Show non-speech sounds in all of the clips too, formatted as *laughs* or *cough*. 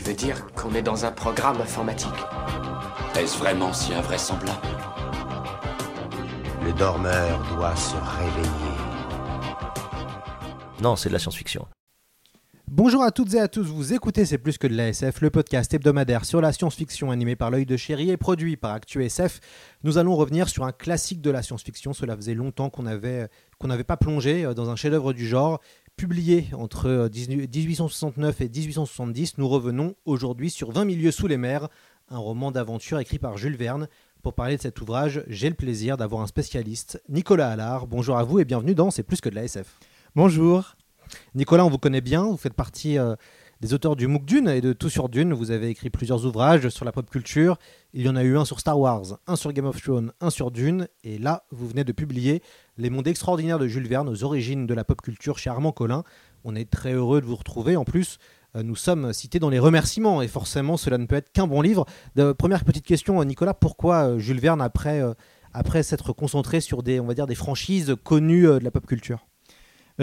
Tu veux dire qu'on est dans un programme informatique Est-ce vraiment si invraisemblable Le dormeur doit se réveiller. Non, c'est de la science-fiction. Bonjour à toutes et à tous, vous écoutez C'est plus que de la SF, le podcast hebdomadaire sur la science-fiction animé par l'œil de chéri et produit par ActuSF. Nous allons revenir sur un classique de la science-fiction, cela faisait longtemps qu'on avait qu'on n'avait pas plongé euh, dans un chef-d'œuvre du genre. Publié entre 1869 euh, et 1870, nous revenons aujourd'hui sur 20 milieux sous les mers, un roman d'aventure écrit par Jules Verne. Pour parler de cet ouvrage, j'ai le plaisir d'avoir un spécialiste, Nicolas Allard. Bonjour à vous et bienvenue dans C'est plus que de la SF. Bonjour. Nicolas, on vous connaît bien, vous faites partie euh, des auteurs du MOOC Dune et de Tout sur Dune. Vous avez écrit plusieurs ouvrages sur la pop culture. Il y en a eu un sur Star Wars, un sur Game of Thrones, un sur Dune. Et là, vous venez de publier Les mondes extraordinaires de Jules Verne aux origines de la pop culture chez Armand Collin. On est très heureux de vous retrouver. En plus, euh, nous sommes cités dans les remerciements et forcément, cela ne peut être qu'un bon livre. Première petite question, Nicolas, pourquoi euh, Jules Verne, après, après s'être concentré sur des, on va dire, des franchises connues de la pop culture?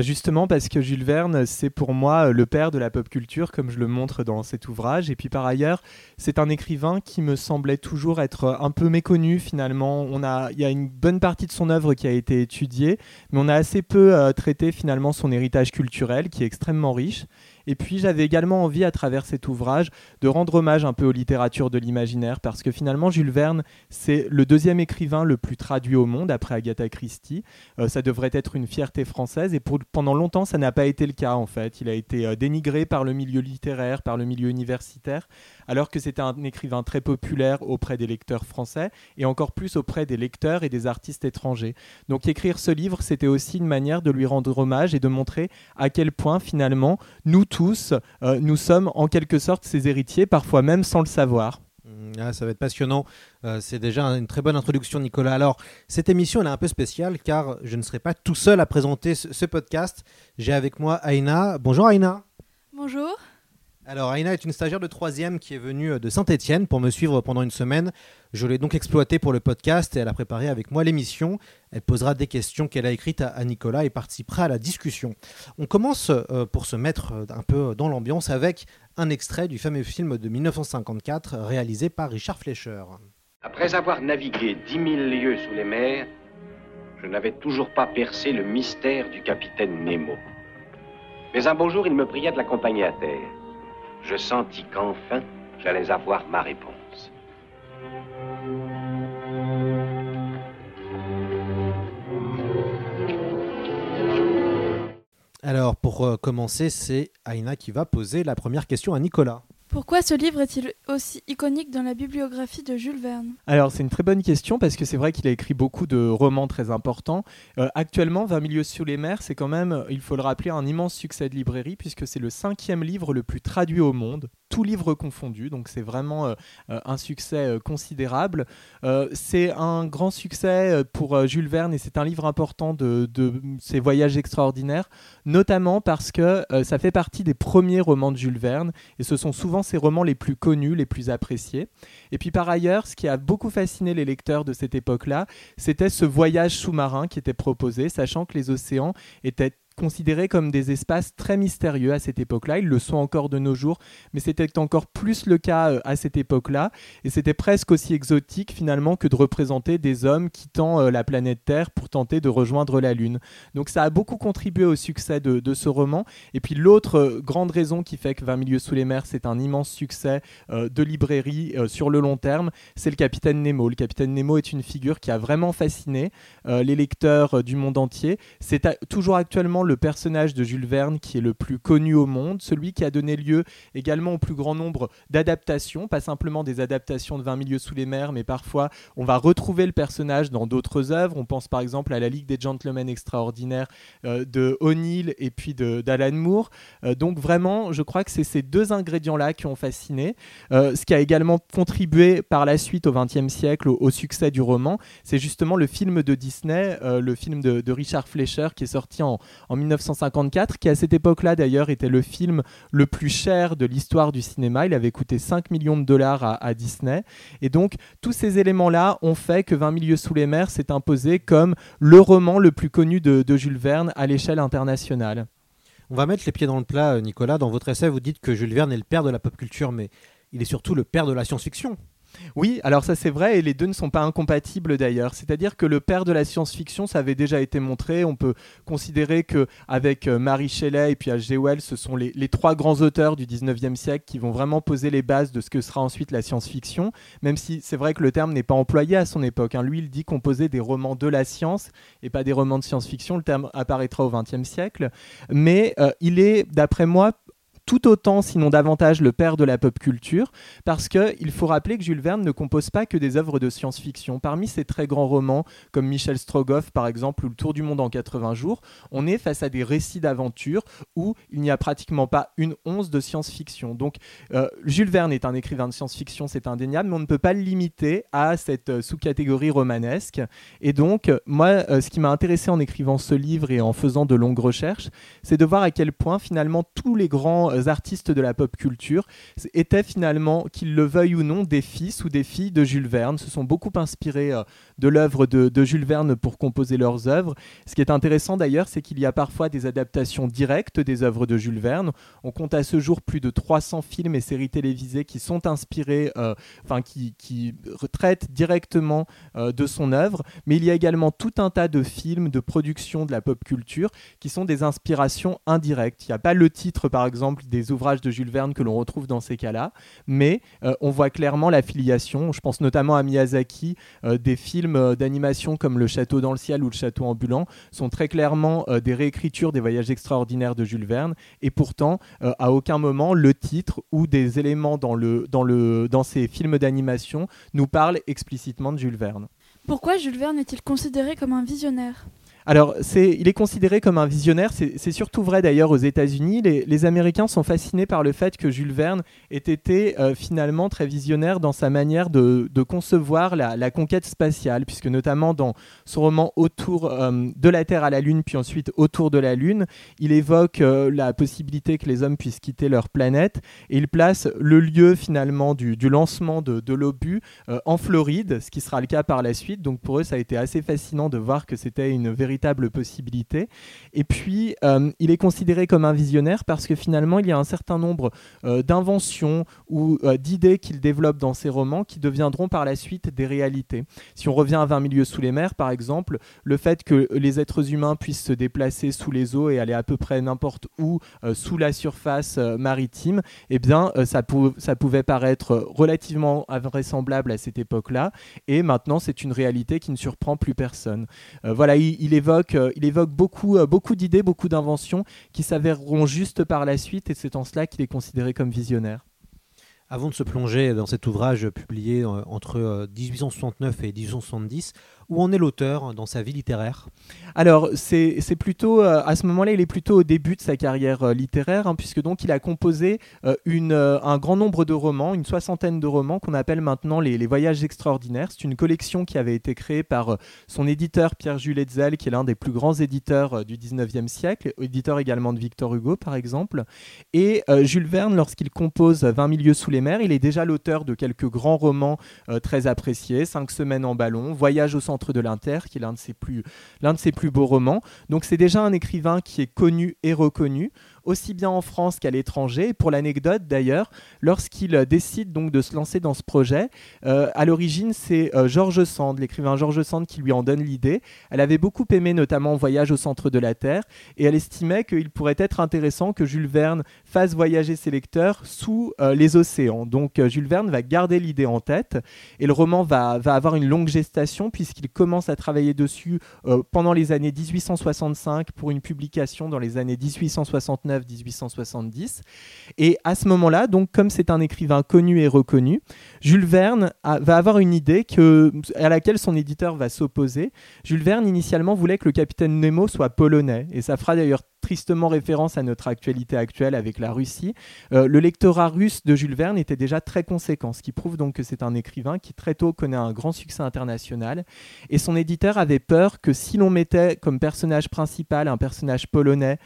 Justement parce que Jules Verne, c'est pour moi le père de la pop culture, comme je le montre dans cet ouvrage. Et puis par ailleurs, c'est un écrivain qui me semblait toujours être un peu méconnu finalement. On a, il y a une bonne partie de son œuvre qui a été étudiée, mais on a assez peu euh, traité finalement son héritage culturel, qui est extrêmement riche. Et puis j'avais également envie, à travers cet ouvrage, de rendre hommage un peu aux littératures de l'imaginaire, parce que finalement Jules Verne, c'est le deuxième écrivain le plus traduit au monde, après Agatha Christie. Euh, ça devrait être une fierté française, et pendant longtemps, ça n'a pas été le cas, en fait. Il a été euh, dénigré par le milieu littéraire, par le milieu universitaire, alors que c'était un écrivain très populaire auprès des lecteurs français, et encore plus auprès des lecteurs et des artistes étrangers. Donc écrire ce livre, c'était aussi une manière de lui rendre hommage et de montrer à quel point, finalement, nous tous, tous, euh, nous sommes en quelque sorte ses héritiers, parfois même sans le savoir. Mmh, ah, ça va être passionnant. Euh, c'est déjà une très bonne introduction, Nicolas. Alors, cette émission, elle est un peu spéciale car je ne serai pas tout seul à présenter ce, podcast. J'ai avec moi Aïna. Bonjour Aïna. Bonjour. Alors, Aïna est une stagiaire de troisième qui est venue euh, de Saint-Etienne pour me suivre pendant une semaine. Je l'ai donc exploitée pour le podcast et elle a préparé avec moi l'émission. Elle posera des questions qu'elle a écrites à, Nicolas et participera à la discussion. On commence euh, pour se mettre euh, un peu dans l'ambiance avec un extrait du fameux film de 1954 réalisé par Richard Fleischer. Après avoir navigué dix mille lieues sous les mers, je n'avais toujours pas percé le mystère du capitaine Nemo. Mais un beau jour, il me pria de l'accompagner à terre je sentis qu'enfin j'allais avoir ma réponse. Alors, pour euh, commencer, c'est Aina qui va poser la première question à Nicolas. Pourquoi ce livre est-il aussi iconique dans la bibliographie de Jules Verne? Alors c'est une très bonne question parce que c'est vrai qu'il a écrit beaucoup de romans très importants. Euh, actuellement, 20 milieux sous les mers, c'est quand même, il faut le rappeler, un immense succès de librairie puisque c'est le cinquième livre le plus traduit au monde, tout livre confondu. Donc c'est vraiment euh, euh, un succès considérable. c'est un grand succès pour Jules Verne et c'est un livre important de, de, ses voyages extraordinaires, notamment parce que ça fait partie des premiers romans de Jules Verne et ce sont souvent ses romans les plus connus, les plus appréciés. Et puis par ailleurs, ce qui a beaucoup fasciné les lecteurs de cette époque-là, c'était ce voyage sous-marin qui était proposé, sachant que les océans étaient considérés comme des espaces très mystérieux à cette époque-là. Ils le sont encore de nos jours, mais c'était encore plus le cas euh, à cette époque-là. Et c'était presque aussi exotique finalement que de représenter des hommes quittant euh, la planète Terre pour tenter de rejoindre la Lune. Donc ça a beaucoup contribué au succès de, ce roman. Et puis l'autre euh, grande raison qui fait que 20 milieux sous les mers, c'est un immense succès de librairie sur le long terme, c'est le capitaine Nemo. Le capitaine Nemo est une figure qui a vraiment fasciné les lecteurs du monde entier. C'est toujours actuellement le personnage de Jules Verne qui est le plus connu au monde, celui qui a donné lieu également au plus grand nombre d'adaptations, pas simplement des adaptations de 20 milieux sous les mers, mais parfois on va retrouver le personnage dans d'autres œuvres. On pense par exemple à la Ligue des Gentlemen Extraordinaires euh, de O'Neill et puis d'Alan Moore. Euh, donc vraiment, je crois que c'est ces deux ingrédients-là qui ont fasciné. Euh, ce qui a également contribué par la suite au XXe siècle au, succès du roman, c'est justement le film de Disney, le film de, Richard Fleischer qui est sorti en, en 1954, qui à cette époque-là d'ailleurs était le film le plus cher de l'histoire du cinéma. Il avait coûté 5 millions de dollars à, Disney. Et donc, tous ces éléments-là ont fait que 20 milieux sous les mers s'est imposé comme le roman le plus connu de, de Jules Verne à l'échelle internationale. On va mettre les pieds dans le plat, euh, Nicolas. Dans votre essai, vous dites que Jules Verne est le père de la pop culture, mais il est surtout le père de la science-fiction. Oui, alors ça c'est vrai et les deux ne sont pas incompatibles d'ailleurs. C'est-à-dire que le père de la science-fiction, ça avait déjà été montré. On peut considérer que avec euh, Marie Shelley et puis H.G. Wells, ce sont les, trois grands auteurs du 19e siècle qui vont vraiment poser les bases de ce que sera ensuite la science-fiction. Même si c'est vrai que le terme n'est pas employé à son époque. Hein. Lui, il dit posait des romans de la science et pas des romans de science-fiction. Le terme apparaîtra au 20e siècle. Mais euh, il est, d'après moi, tout autant, sinon davantage, le père de la pop culture, parce qu'il faut rappeler que Jules Verne ne compose pas que des œuvres de science-fiction. Parmi ses très grands romans, comme Michel Strogoff par exemple, ou Le Tour du monde en 80 jours, on est face à des récits d'aventure où il n'y a pratiquement pas une once de science-fiction. Donc euh, Jules Verne est un écrivain de science-fiction, c'est indéniable, mais on ne peut pas le limiter à cette euh, sous-catégorie romanesque. Et donc, moi, euh, ce qui m'a intéressé en écrivant ce livre et en faisant de longues recherches, c'est de voir à quel point finalement tous les grands artistes de la pop culture étaient finalement, qu'ils le veuillent ou non, des fils ou des filles de Jules Verne, se sont beaucoup inspirés euh, de l'œuvre de, Jules Verne pour composer leurs œuvres. Ce qui est intéressant d'ailleurs, c'est qu'il y a parfois des adaptations directes des œuvres de Jules Verne. On compte à ce jour plus de 300 films et séries télévisées qui sont inspirés, euh, enfin qui, traitent directement euh, de son œuvre, mais il y a également tout un tas de films, de productions de la pop culture qui sont des inspirations indirectes. Il n'y a pas le titre, par exemple, des ouvrages de Jules Verne que l'on retrouve dans ces cas-là, mais euh, on voit clairement l'affiliation. Je pense notamment à Miyazaki, euh, des films euh, d'animation comme Le Château dans le ciel ou Le Château ambulant sont très clairement des réécritures des voyages extraordinaires de Jules Verne, et pourtant, à aucun moment, le titre ou des éléments dans, le, dans, le, dans ces films d'animation nous parlent explicitement de Jules Verne. Pourquoi Jules Verne est-il considéré comme un visionnaire? Alors, il est considéré comme un visionnaire. C'est surtout vrai d'ailleurs aux États-Unis. Les, Américains sont fascinés par le fait que Jules Verne ait été euh, finalement très visionnaire dans sa manière de, concevoir la, conquête spatiale, puisque notamment dans son roman Autour euh, de la Terre à la Lune, puis ensuite Autour de la Lune, il évoque euh, la possibilité que les hommes puissent quitter leur planète et il place le lieu finalement du, lancement de, de l'obus en Floride, ce qui sera le cas par la suite. Donc pour eux, ça a été assez fascinant de voir que c'était une véritable possibilité. Et puis, euh, il est considéré comme un visionnaire parce que finalement, il y a un certain nombre euh, d'inventions ou euh, d'idées qu'il développe dans ses romans qui deviendront par la suite des réalités. Si on revient à 20 milieux sous les mers, par exemple, le fait que les êtres humains puissent se déplacer sous les eaux et aller à peu près n'importe où sous la surface maritime, eh bien, ça, ça pouvait paraître relativement invraisemblable à cette époque-là. Et maintenant, c'est une réalité qui ne surprend plus personne. voilà, il, il est euh, il évoque beaucoup, euh, beaucoup d'idées, beaucoup d'inventions qui s'avéreront justes par la suite, et c'est en cela qu'il est considéré comme visionnaire. Avant de se plonger dans cet ouvrage publié euh, entre 1869 et 1870, où en est l'auteur dans sa vie littéraire? Alors, c'est plutôt, euh, à ce moment-là, il est plutôt au début de sa carrière euh, littéraire, hein, puisque donc il a composé euh, une, un grand nombre de romans, une soixantaine de romans qu'on appelle maintenant les, Voyages extraordinaires. C'est une collection qui avait été créée par son éditeur Pierre-Jules Hetzel, qui est l'un des plus grands éditeurs du 19e siècle, éditeur également de Victor Hugo, par exemple. Et Jules Verne, lorsqu'il compose 20 milieux sous les mers, il est déjà l'auteur de quelques grands romans très appréciés, Cinq semaines en ballon, Voyage au centre de l'Inter, qui est l'un de, ses plus, l'un de ses plus beaux romans. Donc c'est déjà un écrivain qui est connu et reconnu. Aussi bien en France qu'à l'étranger. Pour l'anecdote d'ailleurs, lorsqu'il décide donc de se lancer dans ce projet, à l'origine c'est George Sand, l'écrivain George Sand qui lui en donne l'idée. Elle avait beaucoup aimé notamment Voyage au centre de la Terre et elle estimait qu'il pourrait être intéressant que Jules Verne fasse voyager ses lecteurs sous les océans. Donc Jules Verne va garder l'idée en tête et le roman va, avoir une longue gestation puisqu'il commence à travailler dessus euh, pendant les années 1865 pour une publication dans les années 1869-1870. Et à ce moment-là, donc comme c'est un écrivain connu et reconnu, Jules Verne va avoir une idée à laquelle son éditeur va s'opposer. Jules Verne initialement voulait que le capitaine Nemo soit polonais et ça fera d'ailleurs tristement référence à notre actualité actuelle avec la Russie. Euh, le lectorat russe de Jules Verne était déjà très conséquent, ce qui prouve donc que c'est un écrivain qui très tôt connaît un grand succès international. Et son éditeur avait peur que si l'on mettait comme personnage principal un personnage polonais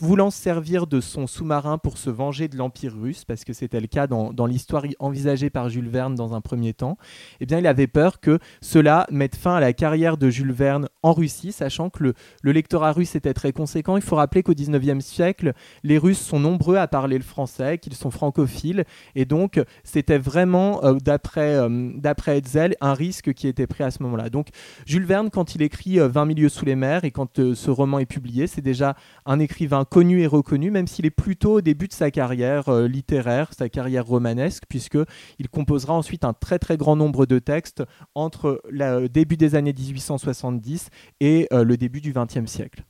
voulant se servir de son sous-marin pour se venger de l'Empire russe, parce que c'était le cas dans, l'histoire envisagée par Jules Verne dans un premier temps, eh bien, il avait peur que cela mette fin à la carrière de Jules Verne en Russie, sachant que le, le lectorat russe était très conséquent. Il faut rappeler qu'au XIXe siècle, les Russes sont nombreux à parler le français, qu'ils sont francophiles, et donc c'était vraiment, euh, d'après euh, Hetzel, un risque qui était pris à ce moment-là. Donc Jules Verne, quand il écrit 20 euh, milieux sous les mers, et quand ce roman est publié, c'est déjà un écrivain connu et reconnu, même s'il est plutôt au début de sa carrière euh, littéraire, sa carrière romanesque, puisqu'il composera ensuite un très très grand nombre de textes entre le début des années 1870 et euh, le début du XXe siècle.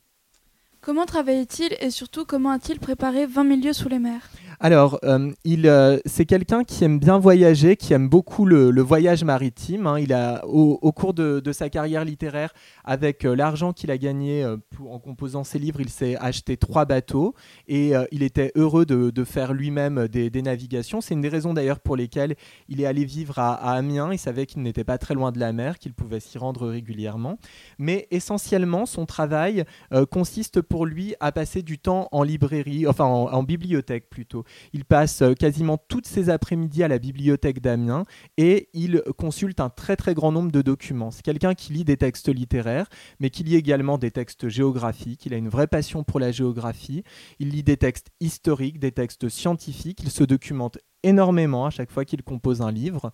Comment travaillait-il et surtout comment a-t-il préparé 20 milieux sous les mers? Alors, euh, euh, c'est quelqu'un qui aime bien voyager, qui aime beaucoup le, voyage maritime. Hein. Il a, au, cours de, sa carrière littéraire, avec euh, l'argent qu'il a gagné en composant ses livres, il s'est acheté trois bateaux et il était heureux de, faire lui-même des, navigations. C'est une des raisons d'ailleurs pour lesquelles il est allé vivre à, à Amiens. Il savait qu'il n'était pas très loin de la mer, qu'il pouvait s'y rendre régulièrement. Mais essentiellement, son travail consiste pour lui à passer du temps en librairie, enfin en bibliothèque plutôt. Il passe euh, quasiment toutes ses après-midi à la bibliothèque d'Amiens et il consulte un très très grand nombre de documents. C'est quelqu'un qui lit des textes littéraires, mais qui lit également des textes géographiques. Il a une vraie passion pour la géographie. Il lit des textes historiques, des textes scientifiques. Il se documente énormément à chaque fois qu'il compose un livre.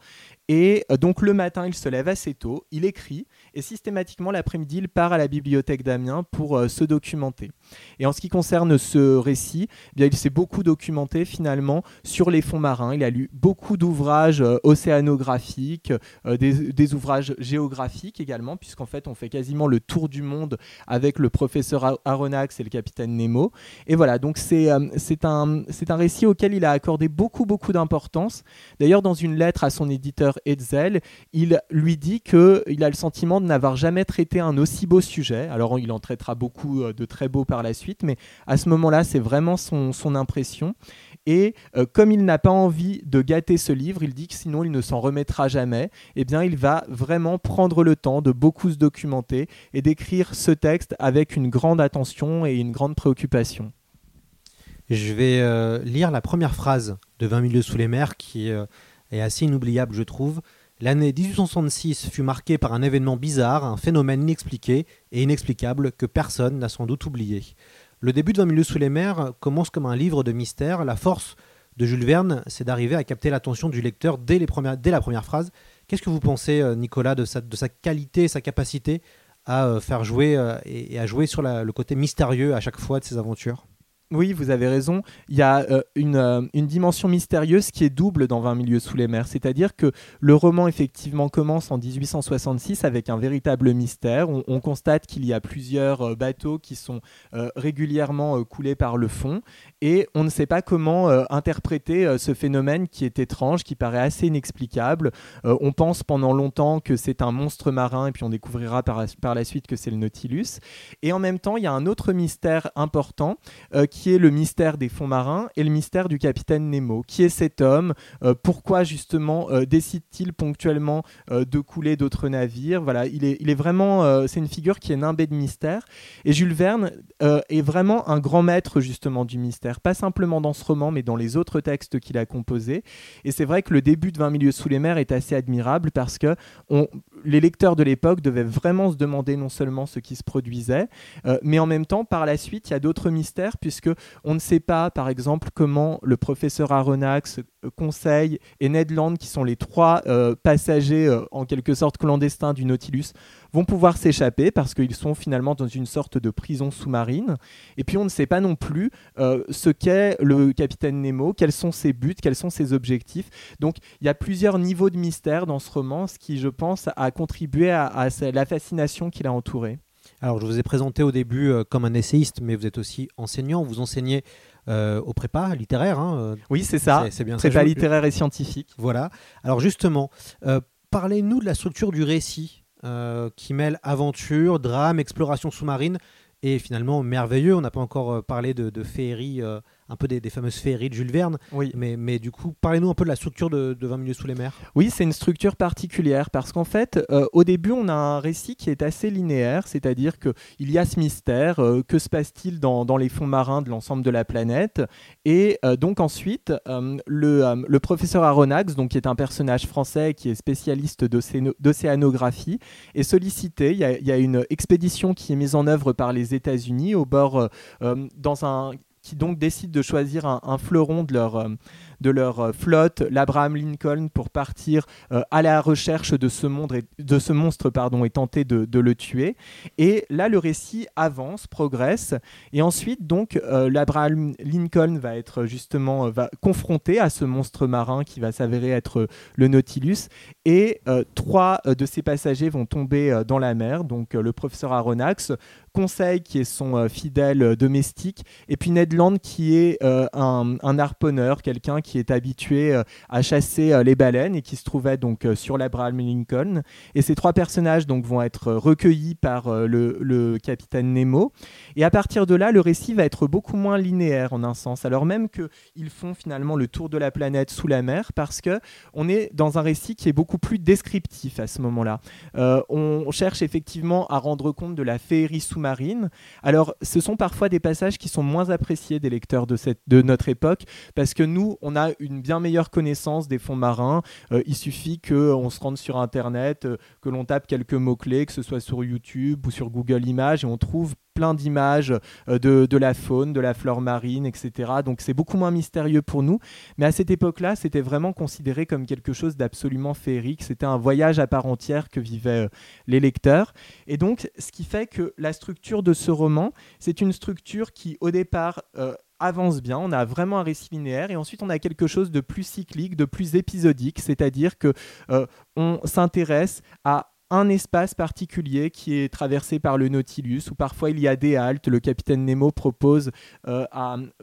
Et euh, donc le matin, il se lève assez tôt, il écrit, et systématiquement l'après-midi, il part à la bibliothèque d'Amiens pour euh, se documenter. Et en ce qui concerne ce récit, eh bien, il s'est beaucoup documenté finalement sur les fonds marins. Il a lu beaucoup d'ouvrages euh, océanographiques, des, ouvrages géographiques également, puisqu'en fait on fait quasiment le tour du monde avec le professeur Aronnax et le capitaine Nemo. Et voilà, donc c'est c'est un, un récit auquel il a accordé beaucoup, beaucoup d'importance. D'ailleurs, dans une lettre à son éditeur Hetzel, il lui dit qu'il a le sentiment de n'avoir jamais traité un aussi beau sujet. Alors, il en traitera beaucoup euh, de très beaux par la suite, mais à ce moment-là, c'est vraiment son, impression. Et euh, comme il n'a pas envie de gâter ce livre, il dit que sinon il ne s'en remettra jamais. Eh bien, il va vraiment prendre le temps de beaucoup se documenter et d'écrire ce texte avec une grande attention et une grande préoccupation. Je vais euh, lire la première phrase de 20 milieux sous les mers qui euh, est assez inoubliable, je trouve. L'année 1866 fut marquée par un événement bizarre, un phénomène inexpliqué et inexplicable que personne n'a sans doute oublié. Le début de 20 milieux sous les mers commence comme un livre de mystère. La force de Jules Verne, c'est d'arriver à capter l'attention du lecteur dès, la première phrase. Qu'est-ce que vous pensez, euh, Nicolas, de sa, de sa qualité, sa capacité à faire jouer et, à jouer sur le côté mystérieux à chaque fois de ses aventures? Oui, vous avez raison. Il y a euh, euh, une, dimension mystérieuse qui est double dans 20 milieux sous les mers. C'est-à-dire que le roman, effectivement, commence en 1866 avec un véritable mystère. On, constate qu'il y a plusieurs euh, bateaux qui sont régulièrement coulés par le fond. Et on ne sait pas comment interpréter ce phénomène qui est étrange, qui paraît assez inexplicable. on pense pendant longtemps que c'est un monstre marin, et puis on découvrira par, la suite que c'est le Nautilus. Et en même temps, il y a un autre mystère important qui est le mystère des fonds marins et le mystère du capitaine Nemo. Qui est cet homme? Euh, Pourquoi justement euh, décide-t-il ponctuellement euh, de couler d'autres navires? Voilà, il est, vraiment, c'est une figure qui est nimbée de mystère. Et Jules Verne est vraiment un grand maître justement du mystère, pas simplement dans ce roman, mais dans les autres textes qu'il a composés. Et c'est vrai que le début de 20 milieux sous les mers est assez admirable parce que les lecteurs de l'époque devaient vraiment se demander non seulement ce qui se produisait, mais en même temps, par la suite, il y a d'autres mystères puisque on ne sait pas, par exemple, comment le professeur Aronnax, euh, Conseil et Ned Land, qui sont les trois euh, passagers euh, en quelque sorte clandestins du Nautilus, vont pouvoir s'échapper parce qu'ils sont finalement dans une sorte de prison sous-marine. Et puis on ne sait pas non plus ce qu'est le capitaine Nemo, quels sont ses buts, quels sont ses objectifs. Donc il y a plusieurs niveaux de mystère dans ce roman, ce qui, je pense, a contribué à, à la fascination qui l'a entouré. Alors, je vous ai présenté au début euh, comme un essayiste, mais vous êtes aussi enseignant. Vous enseignez euh, au prépa littéraire. hein, euh, Oui, c'est ça. C'est bien ça. Prépa Je- littéraire et scientifique. Voilà. Alors, justement, euh, parlez-nous de la structure du récit qui mêle aventure, drame, exploration sous-marine et finalement merveilleux. On n'a pas encore parlé de, de féerie, un peu des, des fameuses féeries de Jules Verne. Oui. Mais, mais du coup, parlez-nous un peu de la structure de, de 20 milieux sous les mers. Oui, c'est une structure particulière parce qu'en fait, euh, au début, on a un récit qui est assez linéaire, c'est-à-dire que il y a ce mystère, euh, que se passe-t-il dans, dans les fonds marins de l'ensemble de la planète Et euh, donc ensuite, le, le professeur Aronnax, donc qui est un personnage français qui est spécialiste d'océano- d'océanographie, est sollicité. Il y, a, il y a une expédition qui est mise en œuvre par les États-Unis au bord, dans un qui donc décide de choisir un, un fleuron de leur, euh, de leur euh, flotte, l'Abraham Lincoln, pour partir euh, à la recherche de ce, monstre pardon, et tenter de, le tuer. Et là, le récit avance, progresse, et ensuite, donc, euh, l'Abraham Lincoln va être justement va confronté à ce monstre marin qui va s'avérer être le Nautilus, et trois de ses passagers vont tomber dans la mer, donc le professeur Aronnax, Conseil qui est son fidèle domestique, et puis Ned Land qui est un, un harponneur, quelqu'un qui est habitué euh, à chasser euh, les baleines et qui se trouvait donc euh, sur l'Abraham Lincoln. Et ces trois personnages donc vont être recueillis par le, capitaine Nemo. Et à partir de là, le récit va être beaucoup moins linéaire en un sens, alors même qu'ils font finalement le tour de la planète sous la mer, parce que on est dans un récit qui est beaucoup plus descriptif à ce moment-là. On cherche effectivement à rendre compte de la féerie sous-marine. Alors, ce sont parfois des passages qui sont moins appréciés des lecteurs de, cette, de notre époque, parce que nous, on a une bien meilleure connaissance des fonds marins. Euh, il suffit qu'on se rende sur Internet, euh, que l'on tape quelques mots-clés, que ce soit sur YouTube ou sur Google Images, et on trouve plein d'images euh, de, la faune, de la flore marine, etc. Donc c'est beaucoup moins mystérieux pour nous. Mais à cette époque-là, c'était vraiment considéré comme quelque chose d'absolument féerique. C'était un voyage à part entière que vivaient les lecteurs. Et donc, ce qui fait que la structure de ce roman, c'est une structure qui, au départ, avance bien, on a vraiment un récit linéaire et ensuite on a quelque chose de plus cyclique, de plus épisodique, c'est-à-dire que euh, on s'intéresse à un espace particulier qui est traversé par le Nautilus, où parfois il y a des haltes. Le capitaine Nemo propose euh,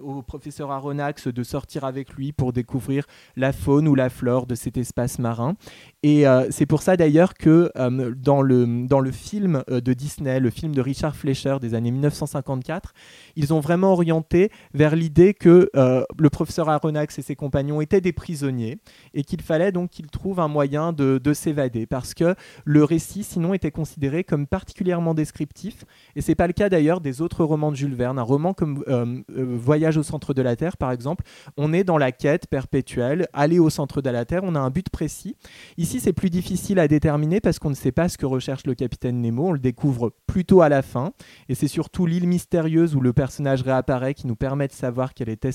au professeur Aronnax de sortir avec lui pour découvrir la faune ou la flore de cet espace marin. Et euh, c'est pour ça d'ailleurs que euh, dans, le, dans le film de Disney, le film de Richard Fleischer des années 1954, ils ont vraiment orienté vers l'idée que le professeur Aronnax et ses compagnons étaient des prisonniers et qu'il fallait donc qu'ils trouvent un moyen de, de s'évader parce que le récit sinon était considéré comme particulièrement descriptif et c'est pas le cas d'ailleurs des autres romans de Jules Verne. Un roman comme euh, euh, Voyage au centre de la Terre par exemple, on est dans la quête perpétuelle, aller au centre de la Terre, on a un but précis. Ici c'est plus difficile à déterminer parce qu'on ne sait pas ce que recherche le capitaine Nemo, on le découvre plutôt à la fin et c'est surtout l'île mystérieuse où le personnage réapparaît qui nous permet de savoir quel était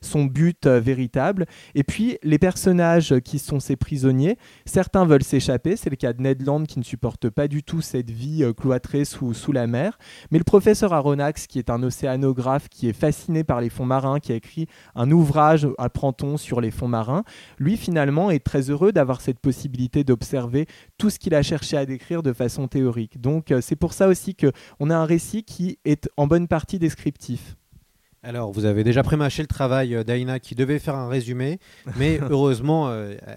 son but euh, véritable. Et puis les personnages qui sont ces prisonniers, certains veulent s'échapper, c'est le cas de Ned Land qui ne supporte pas du tout cette vie euh, cloîtrée sous, sous la mer, mais le professeur Aronnax qui est un océanographe qui est fasciné par les fonds marins, qui a écrit un ouvrage, apprend-on, sur les fonds marins, lui finalement est très heureux d'avoir cette possibilité d'observer tout ce qu'il a cherché à décrire de façon théorique. Donc euh, c'est pour ça aussi que on a un récit qui est en bonne partie descriptif. Alors, vous avez déjà prémâché le travail euh, d'Aïna qui devait faire un résumé, mais *laughs* heureusement,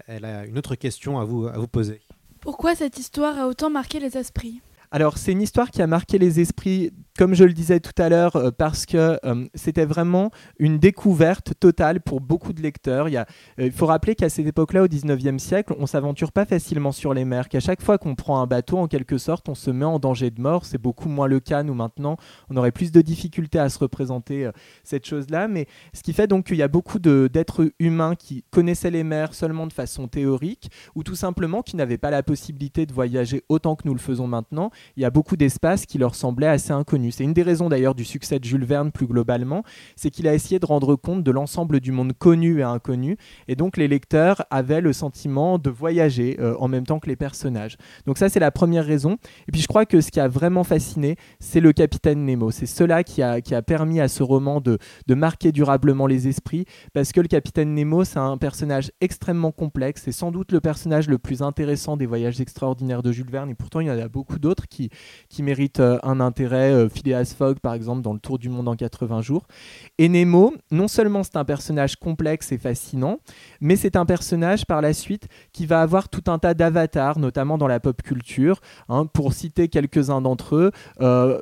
elle a une autre question à vous, à vous poser. Pourquoi cette histoire a autant marqué les esprits? Alors, c'est une histoire qui a marqué les esprits, comme je le disais tout à l'heure, euh, parce que euh, c'était vraiment une découverte totale pour beaucoup de lecteurs. Il, euh, faut rappeler qu'à cette époque-là, au 19e siècle, on s'aventure pas facilement sur les mers, qu'à chaque fois qu'on prend un bateau, en quelque sorte, on se met en danger de mort. C'est beaucoup moins le cas, nous, maintenant. On aurait plus de difficultés à se représenter cette chose-là. Mais ce qui fait donc qu'il y a beaucoup d'êtres humains qui connaissaient les mers seulement de façon théorique, ou tout simplement qui n'avaient pas la possibilité de voyager autant que nous le faisons maintenant. Il y a beaucoup d'espaces qui leur semblaient assez inconnus. C'est une des raisons d'ailleurs du succès de Jules Verne plus globalement, c'est qu'il a essayé de rendre compte de l'ensemble du monde connu et inconnu, et donc les lecteurs avaient le sentiment de voyager euh, en même temps que les personnages. Donc ça c'est la première raison. Et puis je crois que ce qui a vraiment fasciné, c'est le capitaine Nemo. C'est cela qui a, qui a permis à ce roman de, de marquer durablement les esprits, parce que le capitaine Nemo c'est un personnage extrêmement complexe, c'est sans doute le personnage le plus intéressant des voyages extraordinaires de Jules Verne, et pourtant il y en a beaucoup d'autres qui, qui méritent euh, un intérêt. Euh, Phileas Fogg par exemple dans Le Tour du Monde en 80 jours. Et Nemo, non seulement c'est un personnage complexe et fascinant, mais c'est un personnage par la suite qui va avoir tout un tas d'avatars, notamment dans la pop culture. Hein, pour citer quelques-uns d'entre eux, euh,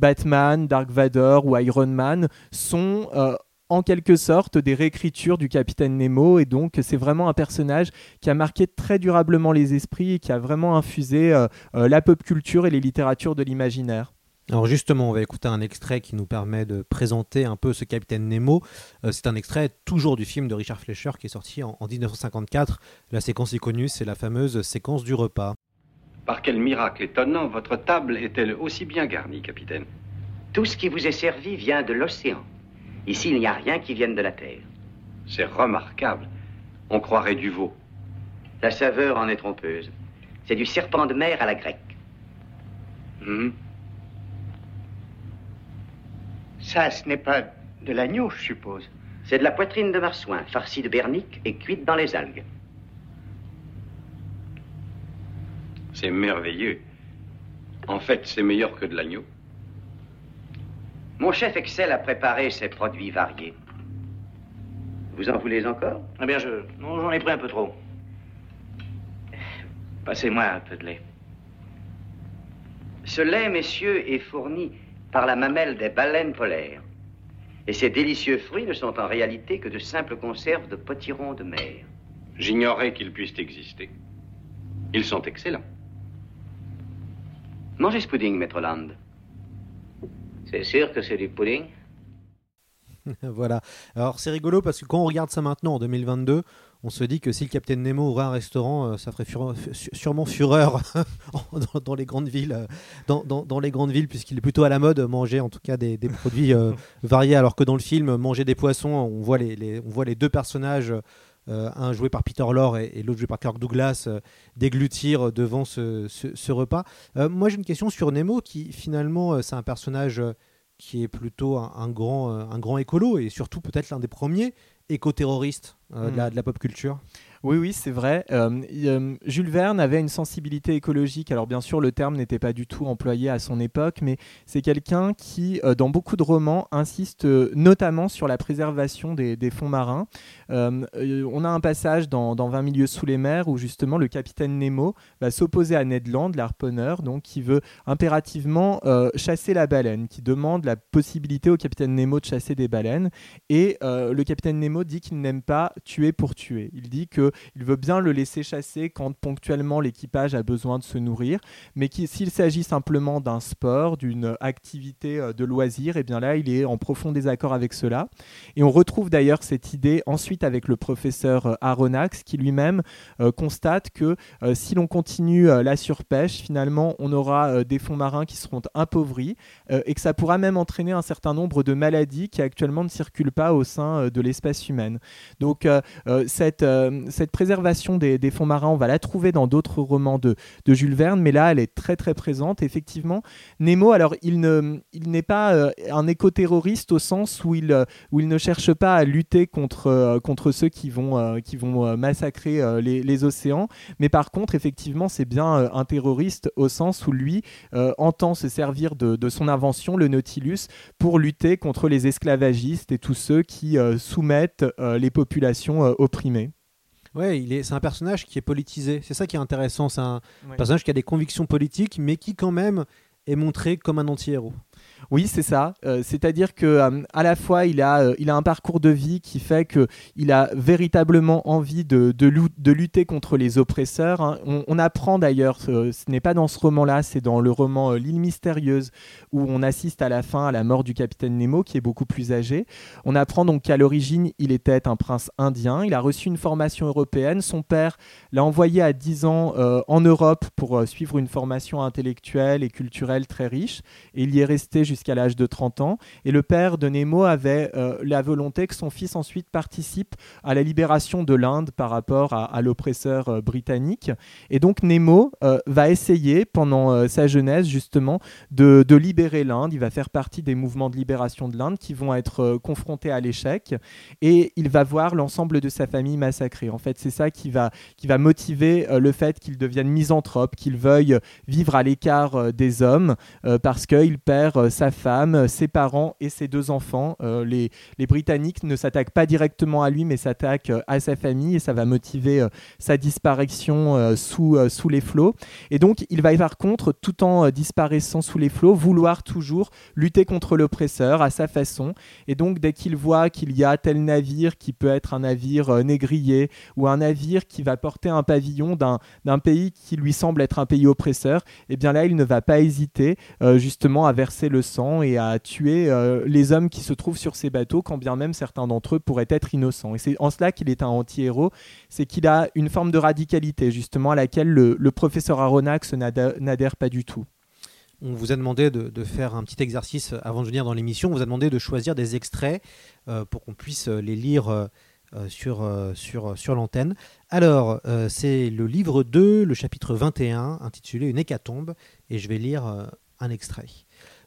Batman, Dark Vador ou Iron Man sont euh, en quelque sorte des réécritures du capitaine Nemo et donc c'est vraiment un personnage qui a marqué très durablement les esprits et qui a vraiment infusé euh, la pop culture et les littératures de l'imaginaire. Alors justement, on va écouter un extrait qui nous permet de présenter un peu ce capitaine Nemo. Euh, c'est un extrait toujours du film de Richard Fleischer qui est sorti en, en 1954. La séquence est connue, c'est la fameuse séquence du repas. Par quel miracle étonnant, votre table est-elle aussi bien garnie, capitaine? Tout ce qui vous est servi vient de l'océan. Ici, il n'y a rien qui vienne de la terre. C'est remarquable. On croirait du veau. La saveur en est trompeuse. C'est du serpent de mer à la grecque. Hum. Ça, ce n'est pas de l'agneau, je suppose. C'est de la poitrine de marsouin, farcie de bernique et cuite dans les algues. C'est merveilleux. En fait, c'est meilleur que de l'agneau. Mon chef excelle à préparer ces produits variés. Vous en voulez encore? Eh bien, je. Non, j'en ai pris un peu trop. Passez-moi un peu de lait. Ce lait, messieurs, est fourni par la mamelle des baleines polaires. Et ces délicieux fruits ne sont en réalité que de simples conserves de potirons de mer. J'ignorais qu'ils puissent exister. Ils sont excellents. Mangez ce pudding, Maître Land. C'est sûr que c'est du pudding *laughs* voilà. Alors c'est rigolo parce que quand on regarde ça maintenant en 2022, on se dit que si le Capitaine Nemo ouvrait un restaurant, euh, ça ferait fureur- sûrement fureur *laughs* dans, dans les grandes villes, euh, dans, dans- dans les grandes villes, puisqu'il est plutôt à la mode manger en tout cas des, des produits euh, *laughs* variés, alors que dans le film manger des poissons, on voit les, les- on voit les deux personnages. euh, un joué par Peter Lorre et, et l'autre joué par Kirk Douglas, euh, déglutir devant ce, ce- ce repas. Moi, j'ai une question sur Nemo, qui finalement, c'est un personnage qui est plutôt un, un grand, un grand écolo et surtout peut-être l'un des premiers éco-terroristes euh, de, la, Mm. de la pop culture. Oui, oui, c'est vrai. Euh, euh, Jules Verne avait une sensibilité écologique. Alors bien sûr, le terme n'était pas du tout employé à son époque, mais c'est quelqu'un qui, euh, dans beaucoup de romans, insiste notamment sur la préservation des, fonds marins. On a un passage dans, dans 20 milieux sous les mers où justement le capitaine Nemo va s'opposer à Ned Land, l'harponneur, donc qui veut impérativement chasser la baleine, qui demande la possibilité au capitaine Nemo de chasser des baleines. Et le capitaine Nemo dit qu'il n'aime pas tuer pour tuer. Il dit que il veut bien le laisser chasser quand ponctuellement l'équipage a besoin de se nourrir, mais s'il s'agit simplement d'un sport, d'une activité euh, de loisir, et bien là, il est en profond désaccord avec cela. Et on retrouve d'ailleurs cette idée ensuite avec le professeur euh, Aronnax, qui lui-même euh, constate que si l'on continue la surpêche, finalement, on aura des fonds marins qui seront appauvris et que ça pourra même entraîner un certain nombre de maladies qui actuellement ne circulent pas au sein de l'espèce humaine. Donc cette, cette préservation des, fonds marins, on va la trouver dans d'autres romans de, Jules Verne, mais là, elle est très très présente. Effectivement, Nemo, alors il ne, il n'est pas euh, un éco-terroriste au sens où il, euh, où il ne cherche pas à lutter contre, euh, ceux qui vont, massacrer les, océans, mais par contre, effectivement, c'est bien un terroriste au sens où lui entend se servir de, son invention, le Nautilus, pour lutter contre les esclavagistes et tous ceux qui soumettent les populations opprimées. Ouais, il est, c'est un personnage qui est politisé. C'est ça qui est intéressant. C'est un Ouais. personnage qui a des convictions politiques, mais qui quand même est montré comme un anti-héros. Oui, c'est ça. Euh, C'est-à-dire que euh, à la fois il a, euh, il a un parcours de vie qui fait que il a véritablement envie de, de, lutter contre les oppresseurs. hein. On, apprend d'ailleurs, euh, ce n'est pas dans ce roman-là, c'est dans le roman L'île mystérieuse où on assiste à la fin à la mort du capitaine Nemo qui est beaucoup plus âgé. On apprend donc qu'à l'origine il était un prince indien. Il a reçu une formation européenne. Son père l'a envoyé à 10 ans en Europe pour suivre une formation intellectuelle et culturelle très riche. Et il y est resté jusqu'à l'âge de 30 ans. Et le père de Nemo avait euh, la volonté que son fils ensuite participe à la libération de l'Inde par rapport à, l'oppresseur euh, britannique. Et donc Nemo euh, va essayer pendant sa jeunesse justement de, de libérer l'Inde. Il va faire partie des mouvements de libération de l'Inde qui vont être confrontés à l'échec. Et il va voir l'ensemble de sa famille massacrée. En fait, c'est ça qui va, qui va motiver le fait qu'il devienne misanthrope, qu'il veuille vivre à l'écart des hommes parce qu'il perd sa femme, ses parents et ses deux enfants. les, les Britanniques ne s'attaquent pas directement à lui, mais s'attaquent euh, à sa famille et ça va motiver euh, sa disparition euh, sous, sous les flots. Et donc, il va par contre, tout en disparaissant sous les flots, vouloir toujours lutter contre l'oppresseur à sa façon. Et donc, dès qu'il voit qu'il y a tel navire qui peut être un navire négrier ou un navire qui va porter un pavillon d'un pays qui lui semble être un pays oppresseur, et eh bien là, il ne va pas hésiter justement à verser le et à tuer les hommes qui se trouvent sur ces bateaux, quand bien même certains d'entre eux pourraient être innocents. Et c'est en cela qu'il est un anti-héros, c'est qu'il a une forme de radicalité, justement, à laquelle le, professeur Aronnax n'adhère pas du tout. On vous a demandé de, faire un petit exercice avant de venir dans l'émission. On vous a demandé de choisir des extraits euh, pour qu'on puisse les lire euh, euh, sur, sur, sur l'antenne. Alors, c'est le livre 2, le chapitre 21, intitulé Une hécatombe, et je vais lire un extrait.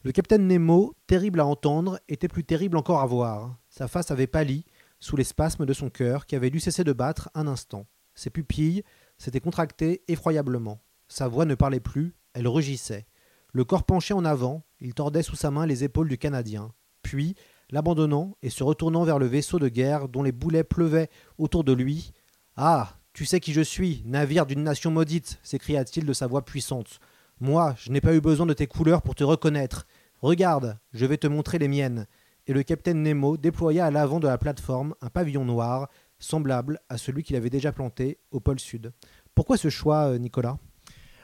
Le capitaine Nemo, terrible à entendre, était plus terrible encore à voir. Sa face avait pâli, sous les spasmes de son cœur, qui avait dû cesser de battre un instant. Ses pupilles s'étaient contractées effroyablement. Sa voix ne parlait plus, elle rugissait. Le corps penché en avant, il tordait sous sa main les épaules du Canadien. Puis, l'abandonnant et se retournant vers le vaisseau de guerre dont les boulets pleuvaient autour de lui. Ah. Tu sais qui je suis, navire d'une nation maudite, s'écria-t-il de sa voix puissante. Moi, je n'ai pas eu besoin de tes couleurs pour te reconnaître. Regarde, je vais te montrer les miennes. Et le capitaine Nemo déploya à l'avant de la plateforme un pavillon noir, semblable à celui qu'il avait déjà planté au pôle sud. Pourquoi ce choix, euh, Nicolas?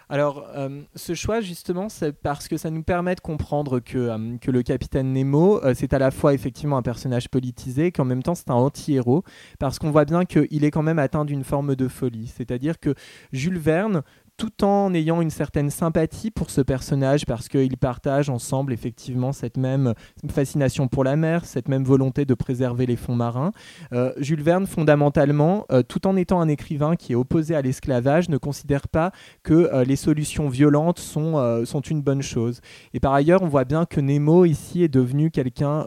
Alors, euh, ce choix, justement, c'est parce que ça nous permet de comprendre que, euh, que le capitaine Nemo, c'est à la fois effectivement un personnage politisé, qu'en même temps c'est un anti-héros, parce qu'on voit bien qu'il est quand même atteint d'une forme de folie. C'est-à-dire que Jules Verne tout en ayant une certaine sympathie pour ce personnage parce qu'ils partagent ensemble effectivement cette même fascination pour la mer, cette même volonté de préserver les fonds marins. Euh, Jules Verne, fondamentalement, euh, tout en étant un écrivain qui est opposé à l'esclavage, ne considère pas que euh, les solutions violentes sont, sont une bonne chose. Et par ailleurs, on voit bien que Nemo ici est devenu quelqu'un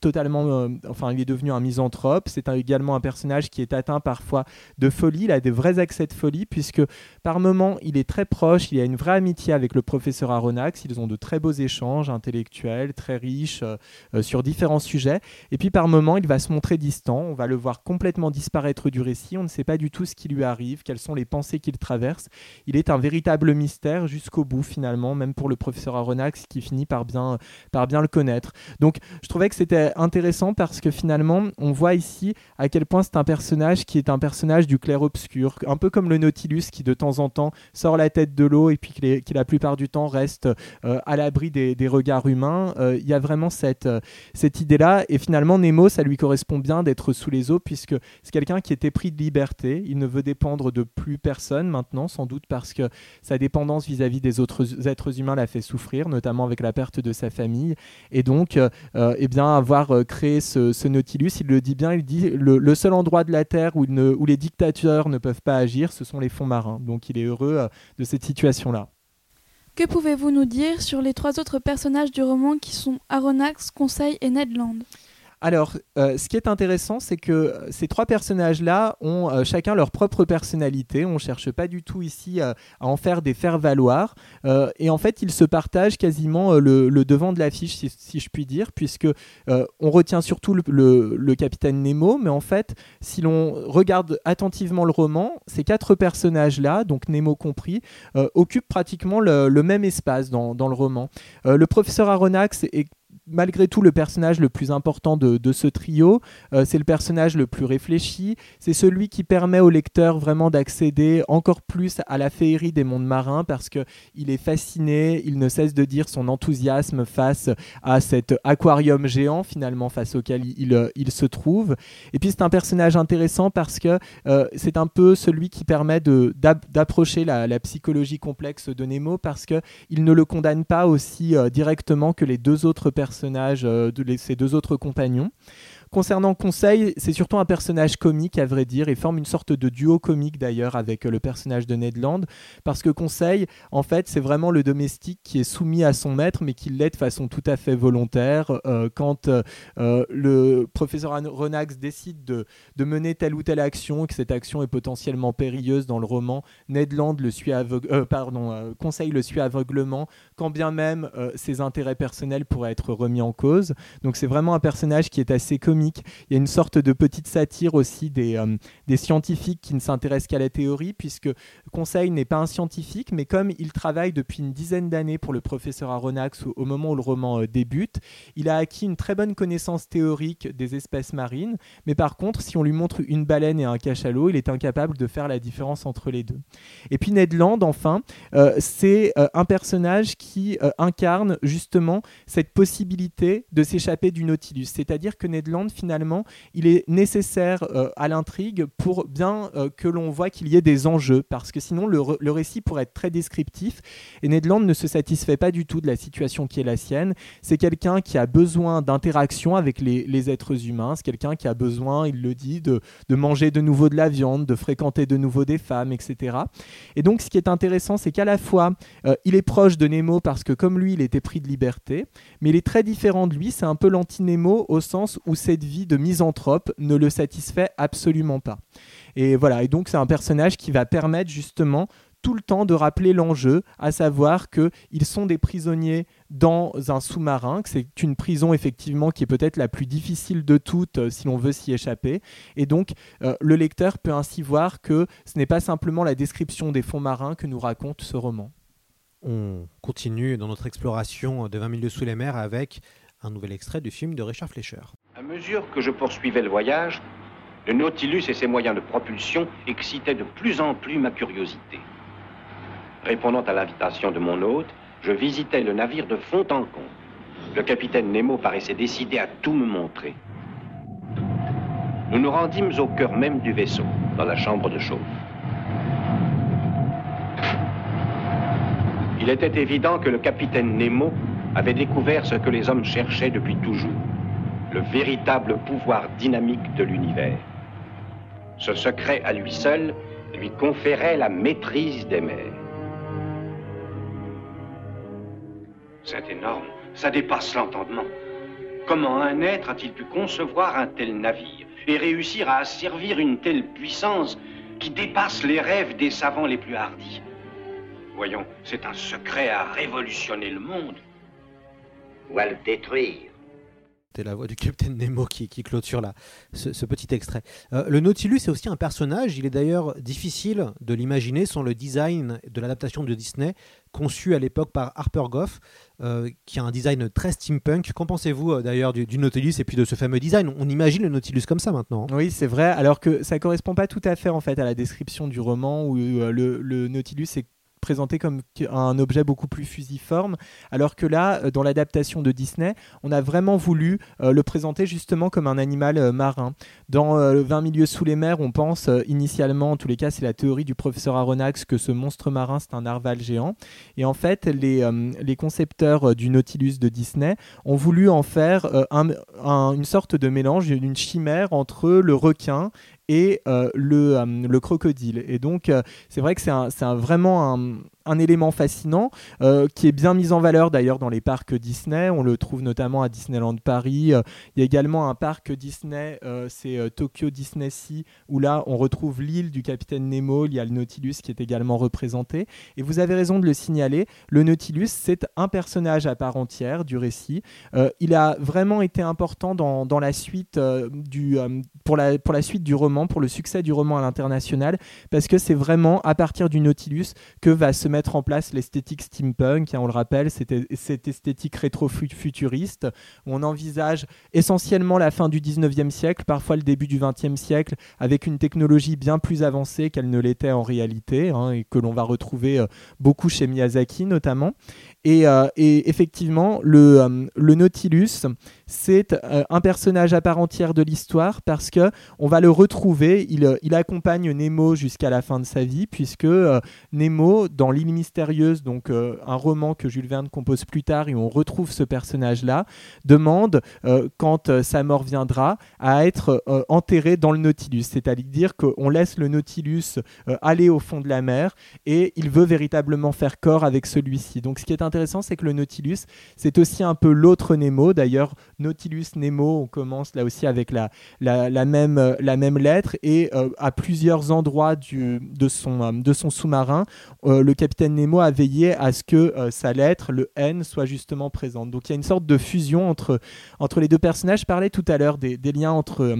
totalement, euh, enfin, il est devenu un misanthrope. C'est également un personnage qui est atteint parfois de folie. Il a des vrais accès de folie puisque par moments il est très proche. Il a une vraie amitié avec le professeur Aronnax. Ils ont de très beaux échanges intellectuels, très riches euh, euh, sur différents sujets. Et puis par moments, il va se montrer distant. On va le voir complètement disparaître du récit. On ne sait pas du tout ce qui lui arrive, quelles sont les pensées qu'il traverse. Il est un véritable mystère jusqu'au bout finalement, même pour le professeur Aronnax qui finit par bien, par bien le connaître. Donc je trouvais que c'était intéressant parce que finalement, on voit ici à quel point c'est un personnage qui est un personnage du clair-obscur, un peu comme le Nautilus qui de temps en temps sort la tête de l'eau et puis qui, la plupart du temps reste euh, à l'abri des, regards humains. Euh, il y a vraiment cette, euh, cette idée-là. Et finalement Nemo, ça lui correspond bien d'être sous les eaux puisque c'est quelqu'un qui était pris de liberté, il ne veut dépendre de plus personne maintenant, sans doute parce que sa dépendance vis-à-vis des autres êtres humains l'a fait souffrir, notamment avec la perte de sa famille. Et donc eh bien avoir euh, créer ce, Nautilus, il le dit bien, il dit le, seul endroit de la Terre où, où, les dictateurs ne peuvent pas agir, ce sont les fonds marins. Donc il est heureux euh, de cette situation-là. Que pouvez-vous nous dire sur les trois autres personnages du roman qui sont Aronnax, Conseil et Ned Land? Alors, euh, ce qui est intéressant, c'est que ces trois personnages-là ont euh, chacun leur propre personnalité. On ne cherche pas du tout ici à en faire des faire-valoir. Euh, et en fait, ils se partagent quasiment le, devant de l'affiche, si, si, je puis dire, puisque on retient surtout le, capitaine Nemo. Mais en fait, si l'on regarde attentivement le roman, ces quatre personnages-là, donc Nemo compris, occupent pratiquement le, même espace dans, dans le roman. le professeur Aronnax est malgré tout le personnage le plus important de, ce trio. Euh, c'est le personnage le plus réfléchi. C'est celui qui permet au lecteur vraiment d'accéder encore plus à la féerie des mondes marins parce que il est fasciné. Il ne cesse de dire son enthousiasme face à cet aquarium géant finalement face auquel il, il se trouve. Et puis c'est un personnage intéressant parce que euh, c'est un peu celui qui permet d'approcher la, psychologie complexe de Nemo parce que il ne le condamne pas aussi euh, directement que les deux autres personnages, euh, de ses deux autres compagnons. Concernant Conseil, c'est surtout un personnage comique, à vrai dire, et forme une sorte de duo comique d'ailleurs avec euh, le personnage de Ned Land, parce que Conseil, en fait, c'est vraiment le domestique qui est soumis à son maître, mais qui l'est de façon tout à fait volontaire. Euh, quand euh, euh, le professeur Renax décide de, mener telle ou telle action, et que cette action est potentiellement périlleuse dans le roman, Ned Land le suit aveugle, pardon, Conseil le suit aveuglement, quand bien même ses intérêts personnels pourraient être remis en cause. Donc c'est vraiment un personnage qui est assez comique il y a une sorte de petite satire aussi des, euh, des scientifiques qui ne s'intéressent qu'à la théorie, puisque Conseil n'est pas un scientifique, mais comme il travaille depuis une dizaine d'années pour le professeur Aronnax au, moment où le roman euh, débute, il a acquis une très bonne connaissance théorique des espèces marines, mais par contre, si on lui montre une baleine et un cachalot, il est incapable de faire la différence entre les deux. Et puis Ned Land, enfin, euh, c'est un personnage qui incarne justement cette possibilité de s'échapper du Nautilus, c'est-à-dire que Ned Land finalement, il est nécessaire euh, à l'intrigue pour bien euh, que l'on voit qu'il y ait des enjeux, parce que sinon le, récit pourrait être très descriptif, et Ned Land ne se satisfait pas du tout de la situation qui est la sienne. C'est quelqu'un qui a besoin d'interaction avec les, êtres humains, c'est quelqu'un qui a besoin, il le dit, de, manger de nouveau de la viande, de fréquenter de nouveau des femmes, etc. Et donc ce qui est intéressant, c'est qu'à la fois, euh, il est proche de Nemo parce que comme lui, il était pris de liberté, mais il est très différent de lui, c'est un peu l'anti-Nemo au sens où vie de misanthrope ne le satisfait absolument pas. Et voilà, et donc c'est un personnage qui va permettre justement tout le temps de rappeler l'enjeu, à savoir qu'ils sont des prisonniers dans un sous-marin, que c'est une prison effectivement qui est peut-être la plus difficile de toutes euh, si l'on veut s'y échapper. Et donc euh, le lecteur peut ainsi voir que ce n'est pas simplement la description des fonds marins que nous raconte ce roman. On continue dans notre exploration de 20 milieux sous les mers avec un nouvel extrait du film de Richard Fleischer. À mesure que je poursuivais le voyage, le Nautilus et ses moyens de propulsion excitaient de plus en plus ma curiosité. Répondant à l'invitation de mon hôte, je visitais le navire de fond en comble. Le capitaine Nemo paraissait décidé à tout me montrer. Nous nous rendîmes au cœur même du vaisseau, dans la chambre de chauffe. Il était évident que le capitaine Nemo avait découvert ce que les hommes cherchaient depuis toujours, le véritable pouvoir dynamique de l'univers. Ce secret à lui seul lui conférait la maîtrise des mers. C'est énorme, ça dépasse l'entendement. Comment un être a-t-il pu concevoir un tel navire et réussir à asservir une telle puissance qui dépasse les rêves des savants les plus hardis? Voyons, c'est un secret à révolutionner le monde ou à le détruire. C'était la voix du capitaine Nemo qui, clôture là, ce, petit extrait. Euh, le Nautilus est aussi un personnage, il est d'ailleurs difficile de l'imaginer sans le design de l'adaptation de Disney, conçu à l'époque par Harper Goff, euh, qui a un design très steampunk. Qu'en pensez-vous euh, d'ailleurs du, Nautilus et puis de ce fameux design? On imagine le Nautilus comme ça maintenant. Hein. Oui, c'est vrai, alors que ça correspond pas tout à fait en fait à la description du roman où le, le Nautilus est présenté comme un objet beaucoup plus fusiforme, alors que là, euh, dans l'adaptation de Disney, on a vraiment voulu euh, le présenter justement comme un animal euh, marin. Dans euh, 20 milieux sous les mers, on pense initialement, en tous les cas, c'est la théorie du professeur Aronnax que ce monstre marin, c'est un narval géant. Et en fait, les, concepteurs du Nautilus de Disney ont voulu en faire un, un, une sorte de mélange, une chimère entre le requin et euh, le, euh, le, crocodile. Et donc, euh, c'est vrai que c'est un, vraiment un, un, élément fascinant qui est bien mis en valeur d'ailleurs dans les parcs Disney. On le trouve notamment à Disneyland Paris. Il y a également un parc Disney, c'est Tokyo Disney Sea, où là, on retrouve l'île du capitaine Nemo. Il y a le Nautilus qui est également représenté. Et vous avez raison de le signaler, le Nautilus, c'est un personnage à part entière du récit. il a vraiment été important dans, dans la suite du, pour, la, pour la suite du roman pour le succès du roman à l'international, parce que c'est vraiment à partir du Nautilus que va se mettre en place l'esthétique steampunk. Hein, on le rappelle, c'était cette esthétique rétro-futuriste où on envisage essentiellement la fin du 19e siècle, parfois le début du 20e siècle, avec une technologie bien plus avancée qu'elle ne l'était en réalité hein, et que l'on va retrouver euh, beaucoup chez Miyazaki notamment. Et, euh, et effectivement, le, euh, Nautilus, c'est euh, un personnage à part entière de l'histoire parce que on va le retrouver. Il, il accompagne Nemo jusqu'à la fin de sa vie, puisque Nemo, dans L'île mystérieuse, donc un roman que Jules Verne compose plus tard et où on retrouve ce personnage-là, demande, quand sa mort viendra, à être enterré dans le Nautilus. C'est-à-dire qu'on laisse le Nautilus aller au fond de la mer et il veut véritablement faire corps avec celui-ci. Donc, ce qui est intéressant, c'est que le Nautilus, c'est aussi un peu l'autre Nemo. D'ailleurs, Nautilus, Nemo, on commence là aussi avec la, la, même, euh, la même lettre. Et euh, à plusieurs endroits du, de son, euh, de son sous-marin, le capitaine Nemo a veillé à ce que sa lettre, le N, soit justement présente. Donc il y a une sorte de fusion entre, entre les deux personnages. Je parlais tout à l'heure des, des liens entre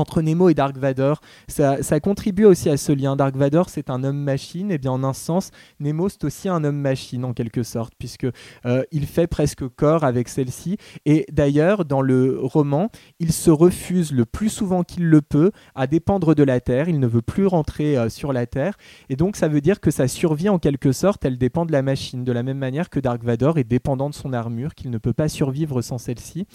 entre Nemo et Dark Vador. Ça, contribue aussi à ce lien. Dark Vador, c'est un homme-machine, et bien en un sens, Nemo, c'est aussi un homme-machine en quelque sorte, puisque euh, il fait presque corps avec celle-ci. Et d'ailleurs, dans le roman, il se refuse le plus souvent qu'il le peut à dépendre de la Terre. Il ne veut plus rentrer euh, sur la Terre. Et donc, ça veut dire que sa survie, en quelque sorte, elle dépend de la machine, de la même manière que Dark Vador est dépendant de son armure, qu'il ne peut pas survivre sans celle-ci.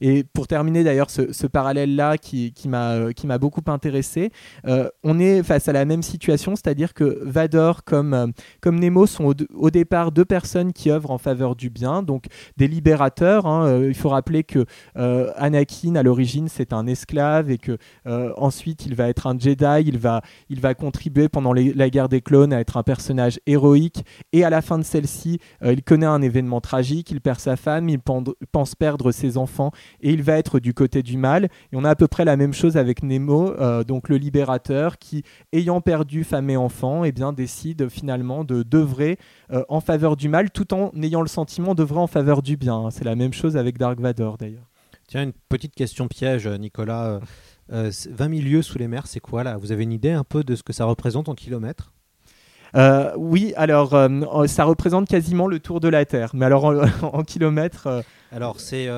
Et pour terminer d'ailleurs ce, parallèle-là qui m'a euh, qui m'a beaucoup intéressé. Euh, on est face à la même situation, c'est-à-dire que Vador comme, euh, comme Nemo sont au, départ deux personnes qui œuvrent en faveur du bien, donc des libérateurs. Hein. il faut rappeler que Anakin à l'origine c'est un esclave et que ensuite il va être un Jedi, il va, il va contribuer pendant la guerre des clones à être un personnage héroïque et à la fin de celle-ci il connaît un événement tragique, il perd sa femme, il pense perdre ses enfants et il va être du côté du mal. Et on a à peu près la même chose avec Nemo, euh, donc le libérateur, qui, ayant perdu femme et enfant, eh bien, décide finalement de d'œuvrer euh, en faveur du mal, tout en ayant le sentiment d'œuvrer en faveur du bien. C'est la même chose avec Dark Vador d'ailleurs. Tiens, une petite question piège, Nicolas. 20 000 lieues sous les mers, c'est quoi là? Vous avez une idée un peu de ce que ça représente en kilomètres? Euh, oui, alors ça représente quasiment le tour de la Terre, mais alors en, *laughs* kilomètres. Alors c'est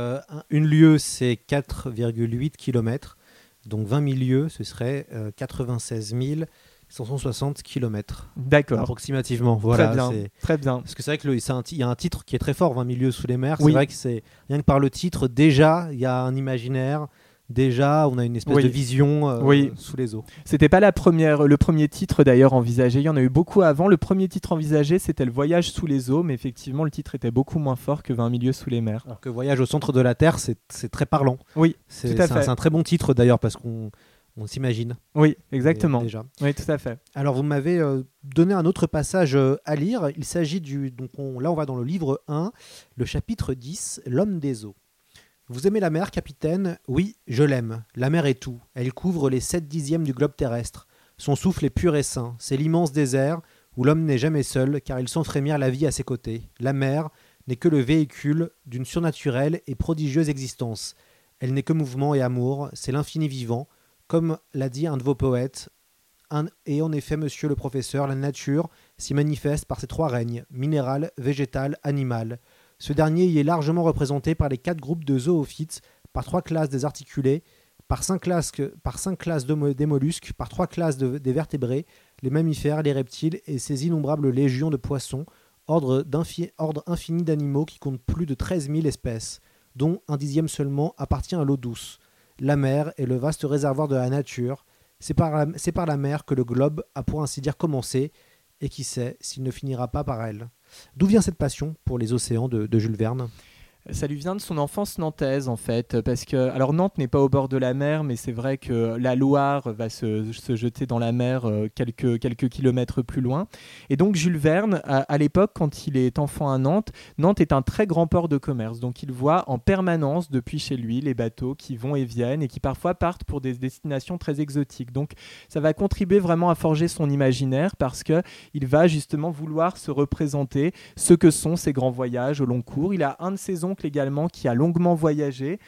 une lieue, c'est 4,8 kilomètres. Donc 20 000 lieues, ce serait 96 160 km. D'accord. Approximativement. Voilà, très bien. Très bien. Parce que c'est vrai qu'il y a un titre qui est très fort, 20 000 lieues sous les mers. C'est vrai que c'est rien que par le titre, déjà, il y a un imaginaire déjà on a une espèce de vision euh, sous les eaux. C'était pas la première, le premier titre d'ailleurs envisagé. Il y en a eu beaucoup avant. Le premier titre envisagé, c'était le Voyage sous les eaux, mais effectivement le titre était beaucoup moins fort que 20 milieux sous les mers. Alors que Voyage au centre de la Terre, c'est très parlant. Oui, c'est un, un, très bon titre d'ailleurs parce qu'on on s'imagine. Oui, exactement. Déjà. Oui, tout à fait. Alors, vous m'avez euh, donné un autre passage euh, à lire. Il s'agit du. Donc, là, on va dans le livre 1, le chapitre 10, L'homme des eaux. Vous aimez la mer, capitaine? Oui, je l'aime. La mer est tout. Elle couvre les sept dixièmes du globe terrestre. Son souffle est pur et sain. C'est l'immense désert où l'homme n'est jamais seul, car il sent frémir la vie à ses côtés. La mer n'est que le véhicule d'une surnaturelle et prodigieuse existence. Elle n'est que mouvement et amour, c'est l'infini vivant, comme l'a dit un de vos poètes. et en effet, monsieur le professeur, la nature s'y manifeste par ses trois règnes, minéral, végétal, animal. Ce dernier y est largement représenté par les quatre groupes de zoophytes, par trois classes des articulés, par cinq classes, des mollusques, par trois classes des vertébrés, les mammifères, les reptiles et ces innombrables légions de poissons, ordre, infini d'animaux qui comptent plus de 13 000 espèces, dont un dixième seulement appartient à l'eau douce. La mer est le vaste réservoir de la nature. C'est par la mer que le globe a pour ainsi dire commencé, et qui sait s'il ne finira pas par elle. D'où vient cette passion pour les océans de, Jules Verne? Ça lui vient de son enfance nantaise en fait, parce que alors Nantes n'est pas au bord de la mer, mais c'est vrai que la Loire va se, jeter dans la mer euh, quelques, quelques kilomètres plus loin. Et donc Jules Verne, à, l'époque, quand il est enfant à Nantes, Nantes est un très grand port de commerce, donc il voit en permanence depuis chez lui les bateaux qui vont et viennent et qui parfois partent pour des destinations très exotiques. Donc ça va contribuer vraiment à forger son imaginaire parce que il va justement vouloir se représenter ce que sont ces grands voyages au long cours. Il a un de saisons également qui a longuement voyagé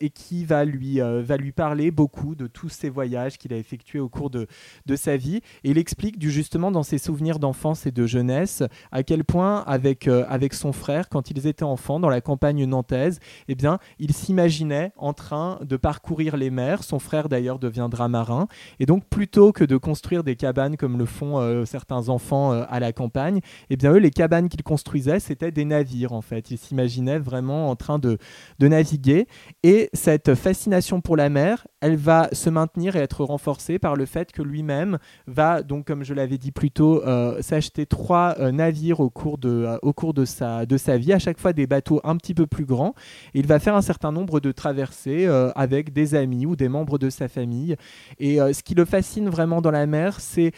et qui va lui, va lui parler beaucoup de tous ces voyages qu'il a effectués au cours de, de sa vie. Et il explique justement dans ses souvenirs d'enfance et de jeunesse à quel point avec, avec son frère, quand ils étaient enfants dans la campagne nantaise, eh bien, il s'imaginait en train de parcourir les mers. Son frère d'ailleurs deviendra marin. Et donc plutôt que de construire des cabanes comme le font certains enfants à la campagne, eh bien eux, les cabanes qu'ils construisaient, c'était des navires en fait. Ils s'imaginaient vraiment en train de, naviguer. Et cette fascination pour la mer, elle va se maintenir et être renforcée par le fait que lui-même va, donc comme je l'avais dit plus tôt, euh, s'acheter trois euh, navires au cours, de, euh, au cours de, sa, de sa vie, à chaque fois des bateaux un petit peu plus grands. il va faire un certain nombre de traversées avec des amis ou des membres de sa famille. Et ce qui le fascine vraiment dans la mer, c'est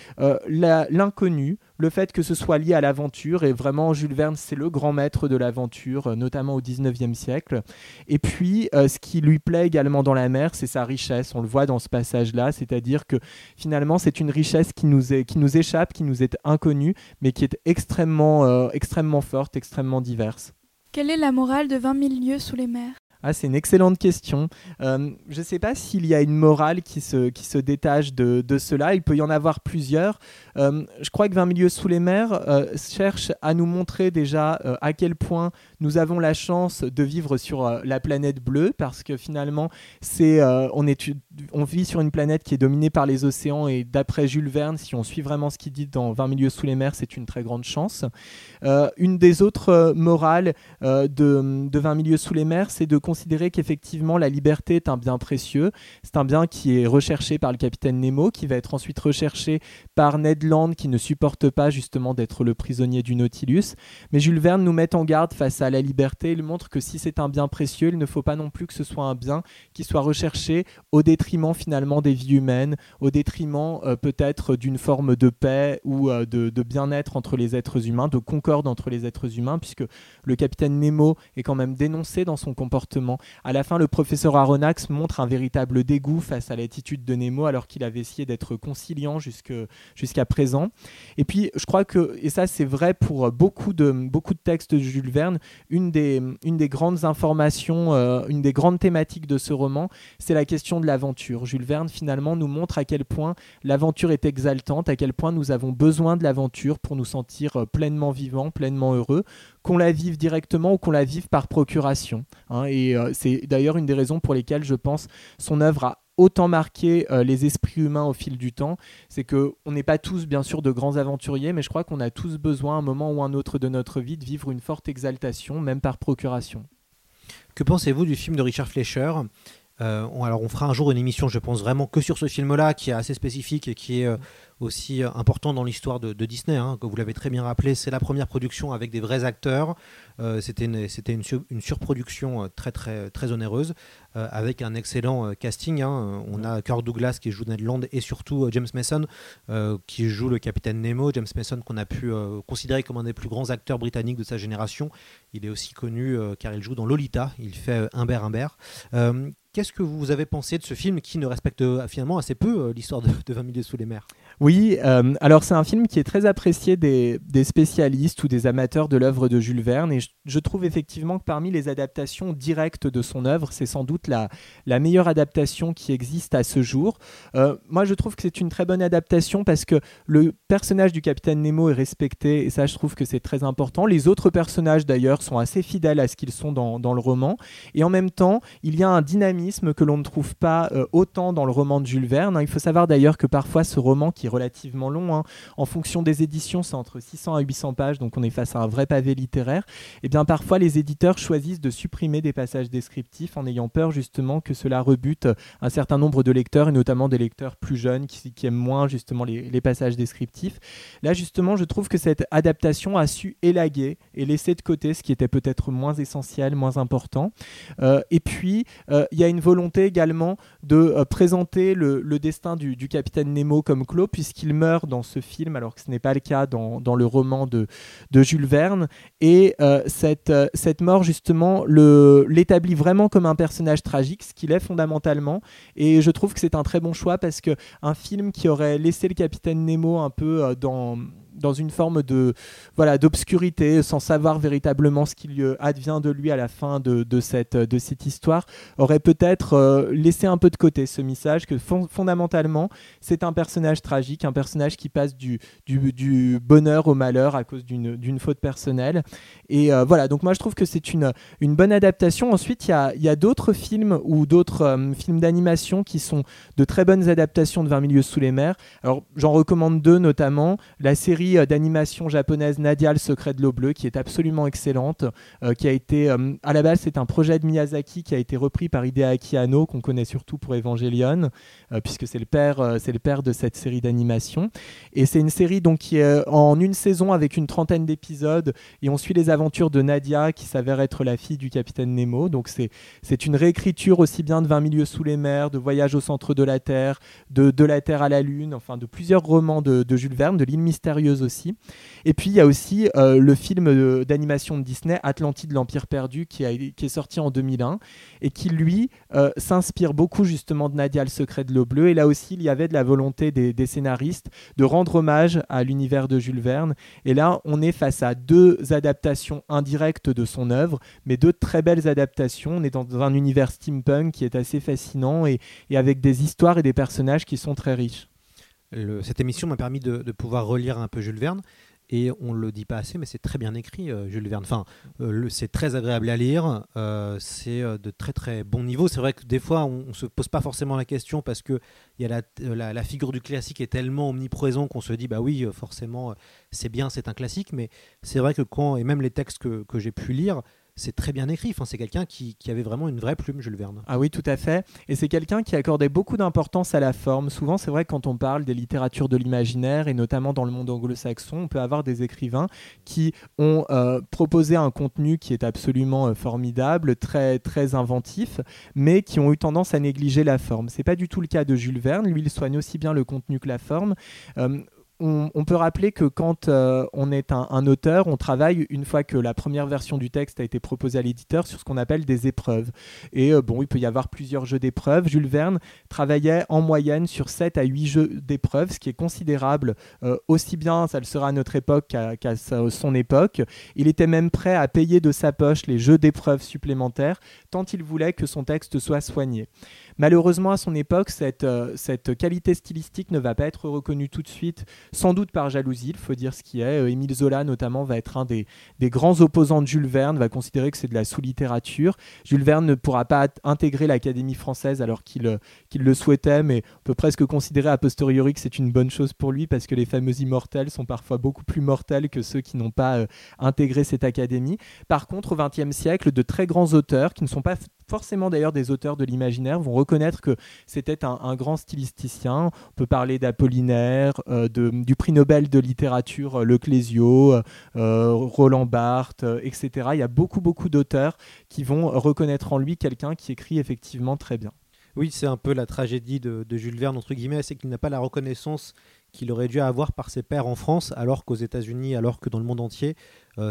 l'inconnu, le fait que ce soit lié à l'aventure, et vraiment Jules Verne, c'est le grand maître de l'aventure, euh, notamment au 19e siècle. Et puis, euh, ce qui lui plaît également dans la mer, c'est sa richesse, on le voit dans ce passage-là, c'est-à-dire que finalement, c'est une richesse qui nous, est, qui nous échappe, qui nous est inconnue, mais qui est extrêmement, euh, extrêmement forte, extrêmement diverse. Quelle est la morale de 20 000 lieues sous les mers? Ah, c'est une excellente question. Euh, je ne sais pas s'il y a une morale qui se, qui se détache de, de, cela. Il peut y en avoir plusieurs. Euh, je crois que 20 milieux sous les mers euh, cherche à nous montrer déjà à quel point nous avons la chance de vivre sur la planète bleue, parce que finalement, c'est, on, est, on vit sur une planète qui est dominée par les océans, et d'après Jules Verne, si on suit vraiment ce qu'il dit dans 20 milieux sous les mers, c'est une très grande chance. une des autres morales de 20 milieux sous les mers, c'est de considérer qu'effectivement la liberté est un bien précieux. C'est un bien qui est recherché par le capitaine Nemo, qui va être ensuite recherché par Ned Qui ne supporte pas justement d'être le prisonnier du Nautilus. Mais Jules Verne nous met en garde face à la liberté. Il montre que si c'est un bien précieux, il ne faut pas non plus que ce soit un bien qui soit recherché au détriment finalement des vies humaines, au détriment euh, peut-être d'une forme de paix ou euh, de, bien-être entre les êtres humains, de concorde entre les êtres humains, puisque le capitaine Nemo est quand même dénoncé dans son comportement à la fin, le professeur Aronnax montre un véritable dégoût face à l'attitude de Nemo alors qu'il avait essayé d'être conciliant jusqu'à présent. Et puis, je crois que, et ça c'est vrai pour beaucoup de, beaucoup de textes de Jules Verne, une des, une des grandes informations, euh, une des grandes thématiques de ce roman, c'est la question de l'aventure. Jules Verne finalement nous montre à quel point l'aventure est exaltante, à quel point nous avons besoin de l'aventure pour nous sentir euh, pleinement vivants, pleinement heureux, qu'on la vive directement ou qu'on la vive par procuration. Hein. et euh, c'est d'ailleurs une des raisons pour lesquelles je pense son œuvre a autant marqué euh, les esprits humains au fil du temps, c'est que on n'est pas tous bien sûr de grands aventuriers, mais je crois qu'on a tous besoin à un moment ou un autre de notre vie de vivre une forte exaltation, même par procuration. Que pensez-vous du film de Richard Fleischer? Euh, alors on fera un jour une émission, je pense vraiment que sur ce film-là, qui est assez spécifique et qui est euh, aussi euh, important dans l'histoire de, Disney. Hein, que vous l'avez très bien rappelé, c'est la première production avec des vrais acteurs. c'était une, c'était une, une, surproduction très très très onéreuse avec un excellent casting. Hein. On a Kirk Douglas qui joue Ned Land et surtout James Mason qui joue le capitaine Nemo. James Mason qu'on a pu considérer comme un des plus grands acteurs britanniques de sa génération. Il est aussi connu car il joue dans Lolita. Il fait Humbert Humbert. Qu'est-ce que vous avez pensé de ce film qui ne respecte euh, finalement assez peu euh, l'histoire de, de 20 milieux sous les mers? Oui, euh, alors c'est un film qui est très apprécié des, spécialistes ou des amateurs de l'œuvre de Jules Verne et je, trouve effectivement que parmi les adaptations directes de son œuvre, c'est sans doute la, meilleure adaptation qui existe à ce jour. moi je trouve que c'est une très bonne adaptation parce que le personnage du capitaine Nemo est respecté et ça je trouve que c'est très important. Les autres personnages d'ailleurs sont assez fidèles à ce qu'ils sont dans, dans le roman et en même temps il y a un dynamisme que l'on ne trouve pas euh, autant dans le roman de Jules Verne. Il faut savoir d'ailleurs que parfois ce roman, qui est relativement long, hein, en fonction des éditions, c'est entre 600 à 800 pages, donc on est face à un vrai pavé littéraire, et eh bien parfois les éditeurs choisissent de supprimer des passages descriptifs en ayant peur justement que cela rebute un certain nombre de lecteurs, et notamment des lecteurs plus jeunes qui, aiment moins justement les, passages descriptifs. Là justement, je trouve que cette adaptation a su élaguer et laisser de côté ce qui était peut-être moins essentiel, moins important. Euh, et puis, euh, il y a une volonté également de euh, présenter le, destin du, capitaine Nemo comme clos, puisqu'il meurt dans ce film, alors que ce n'est pas le cas dans, le roman de, de, Jules Verne. Et euh, cette, euh, cette mort, justement, l'établit vraiment comme un personnage tragique, ce qu'il est fondamentalement. Et je trouve que c'est un très bon choix parce qu'un film qui aurait laissé le capitaine Nemo un peu dans dans une forme de voilà d'obscurité, sans savoir véritablement ce qu'il advient de lui à la fin de, de cette, de cette histoire, aurait peut-être laissé un peu de côté ce message que fondamentalement, c'est un personnage tragique, un personnage qui passe du, du, bonheur au malheur à cause d'une faute personnelle. Et voilà, donc moi je trouve que c'est une, une bonne adaptation. Ensuite, il y a, y a d'autres films ou d'autres films d'animation qui sont de très bonnes adaptations de 20 milieux sous les mers. Alors j'en recommande deux notamment. La série euh, d'animation japonaise Nadia, le secret de l'eau bleue, qui est absolument excellente, euh, qui a été, euh, à la base c'est un projet de Miyazaki qui a été repris par Hideaki Anno, qu'on connaît surtout pour Evangelion, puisque c'est le, père, c'est le père de cette série d'animation. Et c'est une série donc, qui est en une saison avec une trentaine d'épisodes, et on suit les aventures de Nadia, qui s'avère être la fille du capitaine Nemo. Donc c'est, c'est une réécriture aussi bien de 20 milieux sous les mers, de Voyage au centre de la Terre, de, de la Terre à la Lune, enfin de plusieurs romans de, de Jules Verne, de l'île mystérieuse aussi. Et puis il y a aussi euh, le film d'animation de Disney, Atlantide, l'Empire perdu, qui, est sorti en 2001 et qui lui euh, s'inspire beaucoup justement de Nadia, le secret de l'eau bleue. Et là aussi, il y avait de la volonté des, scénaristes de rendre hommage à l'univers de Jules Verne. Et là, on est face à deux adaptations indirectes de son œuvre, mais deux très belles adaptations. On est dans un univers steampunk qui est assez fascinant et avec des histoires et des personnages qui sont très riches cette émission m'a permis de, pouvoir relire un peu Jules Verne. Et on ne le dit pas assez, mais c'est très bien écrit, euh, Jules Verne. Enfin, euh, c'est très agréable à lire, euh, c'est de très très bon niveau. C'est vrai que des fois, on ne se pose pas forcément la question parce que y a la, la, figure du classique est tellement omniprésent qu'on se dit, bah oui, forcément, c'est bien, c'est un classique. Mais c'est vrai que quand, et même les textes que, que j'ai pu lire, c'est très bien écrit. Enfin, c'est quelqu'un qui, avait vraiment une vraie plume, Jules Verne. Ah oui, tout à fait. Et c'est quelqu'un qui accordait beaucoup d'importance à la forme. Souvent, c'est vrai, quand on parle des littératures de l'imaginaire, et notamment dans le monde anglo-saxon, on peut avoir des écrivains qui ont euh, proposé un contenu qui est absolument euh, formidable, très, très inventif, mais qui ont eu tendance à négliger la forme. C'est pas du tout le cas de Jules Verne. Lui, il soigne aussi bien le contenu que la forme. Euh, on, peut rappeler que quand euh, on est un, auteur, on travaille une fois que la première version du texte a été proposée à l'éditeur sur ce qu'on appelle des épreuves. Et euh, bon, il peut y avoir plusieurs jeux d'épreuves. Jules Verne travaillait en moyenne sur 7 à 8 jeux d'épreuves, ce qui est considérable, euh, aussi bien ça le sera à notre époque qu'à son époque. Il était même prêt à payer de sa poche les jeux d'épreuves supplémentaires, tant il voulait que son texte soit soigné. Malheureusement, à son époque, cette, euh, cette qualité stylistique ne va pas être reconnue tout de suite, sans doute par jalousie, il faut dire ce qui est. Euh, Émile Zola, notamment, va être un des, des, grands opposants de Jules Verne, va considérer que c'est de la sous-littérature. Jules Verne ne pourra pas intégrer l'Académie française alors qu'il euh, qu'il le souhaitait, mais on peut presque considérer a posteriori que c'est une bonne chose pour lui parce que les fameux immortels sont parfois beaucoup plus mortels que ceux qui n'ont pas intégré cette académie. Par contre, au XXe siècle, de très grands auteurs qui ne sont pas forcément d'ailleurs des auteurs de l'imaginaire vont reconnaître que c'était un, grand stylisticien. On peut parler d'Apollinaire, euh, du prix Nobel de littérature euh, Le Clésio, euh, Roland Barthes, etc. Il y a beaucoup beaucoup d'auteurs qui vont reconnaître en lui quelqu'un qui écrit effectivement très bien. Oui, c'est un peu la tragédie de, Jules Verne, entre guillemets, c'est qu'il n'a pas la reconnaissance qu'il aurait dû avoir par ses pairs en France, alors qu'aux États-Unis, alors que dans le monde entier,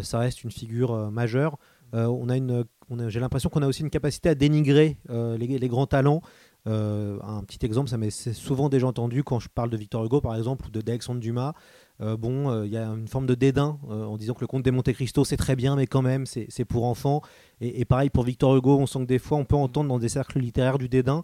ça reste une figure majeure. On a une j'ai l'impression qu'on a aussi une capacité à dénigrer euh, les, grands talents. Euh, un petit exemple, ça m'est souvent déjà entendu quand je parle de Victor Hugo, par exemple, ou de d'Alexandre Dumas. Euh, bon, il y a une forme de dédain en disant que le conte des Monte Cristo c'est très bien, mais quand même c'est pour enfants. Et, pareil pour Victor Hugo, on sent que des fois on peut entendre dans des cercles littéraires du dédain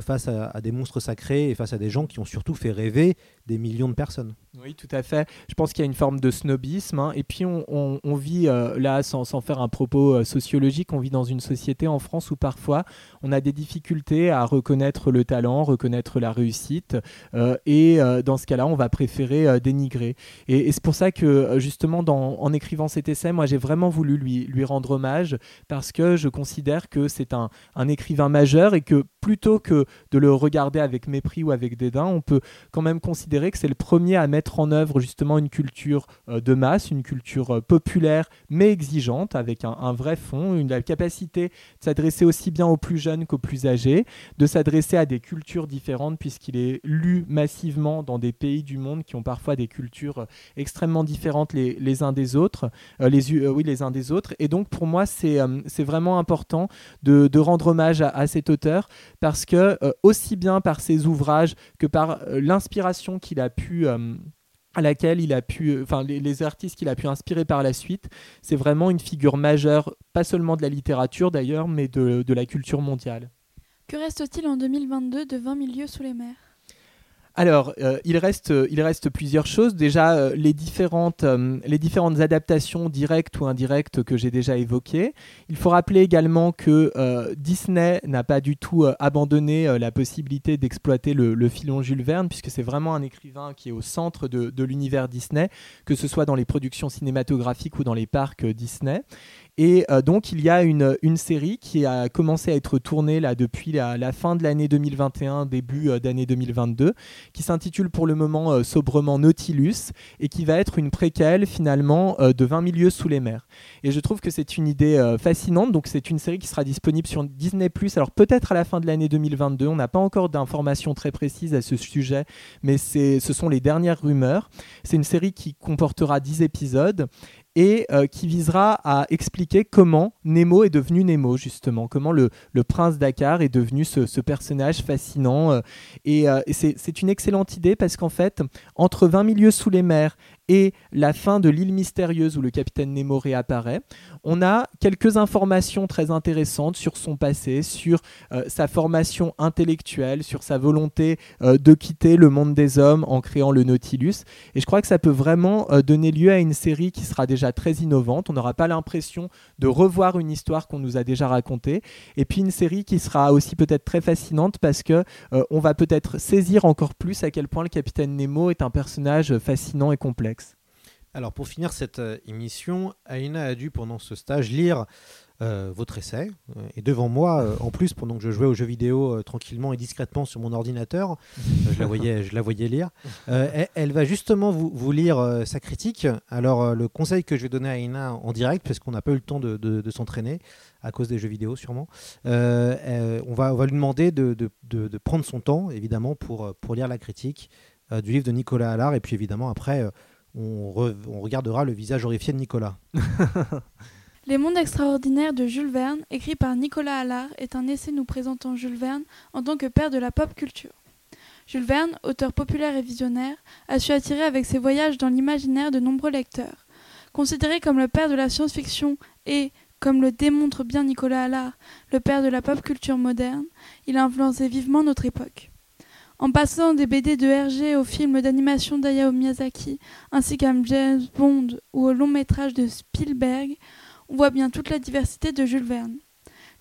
face à, des monstres sacrés et face à des gens qui ont surtout fait rêver des millions de personnes. Oui, tout à fait. Je pense qu'il y a une forme de snobisme. Hein. Et puis, on, vit euh, là, sans, faire un propos euh, sociologique, on vit dans une société en France où parfois on a des difficultés à reconnaître le talent, reconnaître la réussite. Euh, et dans ce cas-là, on va préférer dénigrer. Et, c'est pour ça que, justement, en écrivant cet essai, moi, j'ai vraiment voulu lui, lui rendre hommage parce que je considère que c'est un, un écrivain majeur et que plutôt que de le regarder avec mépris ou avec dédain, on peut quand même considérer que c'est le premier à mettre en œuvre justement une culture euh, de masse, une culture euh, populaire mais exigeante, avec un, vrai fond, une capacité de s'adresser aussi bien aux plus jeunes qu'aux plus âgés, de s'adresser à des cultures différentes puisqu'il est lu massivement dans des pays du monde qui ont parfois des cultures euh, extrêmement différentes les uns des autres, les, oui, les uns des autres. Et donc pour moi, c'est c'est vraiment important de, rendre hommage à, cet auteur parce que aussi bien par ses ouvrages que par l'inspiration qu'il a pu à laquelle il a pu, enfin les, les artistes qu'il a pu inspirer par la suite, c'est vraiment une figure majeure, pas seulement de la littérature d'ailleurs, mais de, de la culture mondiale. Que reste-t-il en 2022 de 20 milieux sous les mers? Alors, euh, il, reste, euh, il reste plusieurs choses. Déjà, euh, les, différentes, euh, les différentes adaptations directes ou indirectes que j'ai déjà évoquées. Il faut rappeler également que euh, Disney n'a pas du tout abandonné la possibilité d'exploiter le, le filon Jules Verne, puisque c'est vraiment un écrivain qui est au centre de, de l'univers Disney, que ce soit dans les productions cinématographiques ou dans les parcs Disney. Et euh, donc, il y a une, série qui a commencé à être tournée là, depuis la, fin de l'année 2021, début euh, d'année 2022, qui s'intitule pour le moment euh, sobrement Nautilus et qui va être une préquelle finalement de 20 milieux sous les mers. Et je trouve que c'est une idée fascinante. Donc, c'est une série qui sera disponible sur Disney. Alors, peut-être à la fin de l'année 2022. On n'a pas encore d'informations très précises à ce sujet, mais ce sont les dernières rumeurs. C'est une série qui comportera 10 épisodes et euh, qui visera à expliquer comment Nemo est devenu Nemo, justement, comment le, le prince Dakar est devenu ce, ce personnage fascinant. euh, et euh, et c'est une excellente idée parce qu'en fait, entre 20 milieux sous les mers et la fin de l'île mystérieuse où le capitaine Nemo réapparaît, on a quelques informations très intéressantes sur son passé, sur euh, sa formation intellectuelle, sur sa volonté euh, de quitter le monde des hommes en créant le Nautilus. Et je crois que ça peut vraiment euh, donner lieu à une série qui sera déjà très innovante. On n'aura pas l'impression de revoir une histoire qu'on nous a déjà racontée. Et puis une série qui sera aussi peut-être très fascinante parce que on va peut-être saisir encore plus à quel point le capitaine Nemo est un personnage fascinant et complexe. Alors pour finir cette euh, émission, Aïna a dû pendant ce stage lire euh, votre essai. Euh, et devant moi, en plus, pendant que je jouais aux jeux vidéo tranquillement et discrètement sur mon ordinateur, je, la voyais, je la voyais lire. Elle, elle va justement vous, lire sa critique. Alors le conseil que je vais donner à Aïna en direct, parce qu'on n'a pas eu le temps de, s'entraîner, à cause des jeux vidéo sûrement, on, va, lui demander de, prendre son temps, évidemment, pour, pour lire la critique du livre de Nicolas Allard. Et puis évidemment, après... on regardera le visage horrifié de Nicolas. *laughs* Les mondes extraordinaires de Jules Verne, écrit par Nicolas Allard, est un essai nous présentant Jules Verne en tant que père de la pop culture. Jules Verne, auteur populaire et visionnaire, a su attirer avec ses voyages dans l'imaginaire de nombreux lecteurs. Considéré comme le père de la science-fiction et, comme le démontre bien Nicolas Allard, le père de la pop culture moderne, il a influencé vivement notre époque. En passant des BD de Hergé aux films d'animation d'Hayao Miyazaki, ainsi qu'à James Bond ou au long métrage de Spielberg, on voit bien toute la diversité de Jules Verne.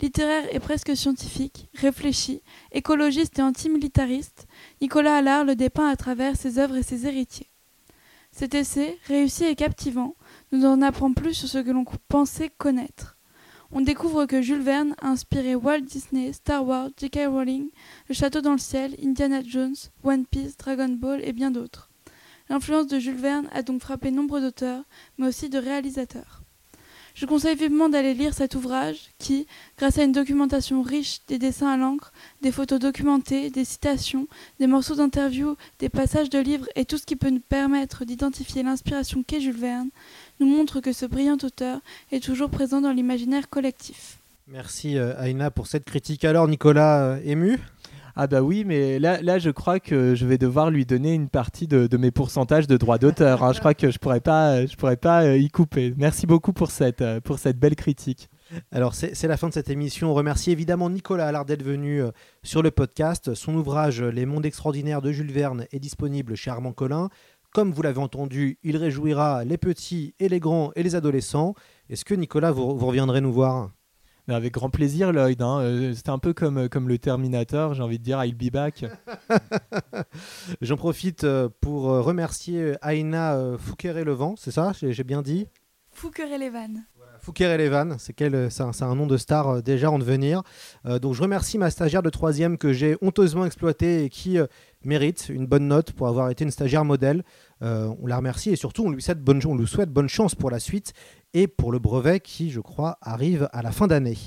Littéraire et presque scientifique, réfléchi, écologiste et antimilitariste, Nicolas Allard le dépeint à travers ses œuvres et ses héritiers. Cet essai, réussi et captivant, nous en apprend plus sur ce que l'on pensait connaître. On découvre que Jules Verne a inspiré Walt Disney, Star Wars, J.K. Rowling, Le Château dans le ciel, Indiana Jones, One Piece, Dragon Ball et bien d'autres. L'influence de Jules Verne a donc frappé nombre d'auteurs, mais aussi de réalisateurs. Je conseille vivement d'aller lire cet ouvrage qui, grâce à une documentation riche, des dessins à l'encre, des photos documentées, des citations, des morceaux d'interviews, des passages de livres et tout ce qui peut nous permettre d'identifier l'inspiration qu'est Jules Verne, nous montre que ce brillant auteur est toujours présent dans l'imaginaire collectif. Merci euh, Aïna pour cette critique. Alors Nicolas, euh, ému? Ah bah oui, mais là, là, je crois que je vais devoir lui donner une partie de, de mes pourcentages de droits d'auteur. hein. Je crois que je pourrais pas, je pourrais pas euh, y couper. Merci beaucoup pour cette, pour cette belle critique. Alors c'est la fin de cette émission. On remercie évidemment Nicolas Allard d'être venu sur le podcast. Son ouvrage Les mondes extraordinaires de Jules Verne est disponible chez Armand Collin. Comme vous l'avez entendu, il réjouira les petits et les grands et les adolescents. Est-ce que Nicolas, vous, vous reviendrez nous voir? Mais avec grand plaisir, Lloyd. hein. Euh, C'était un peu comme, comme le Terminator, j'ai envie de dire I'll be back. *laughs* J'en profite euh, pour euh, remercier euh, Aïna euh, Fouquet-Levent, c'est ça? J'ai bien dit? Fouquet-Levan, c'est quel- euh, c'est un, un nom de star euh, déjà en devenir. Euh, donc je remercie ma stagiaire de troisième que j'ai honteusement exploitée et qui euh, mérite une bonne note pour avoir été une stagiaire modèle. Euh, on la remercie et surtout on lui, souhaite bonne, on lui souhaite bonne chance pour la suite et pour le brevet qui, je crois, arrive à la fin d'année.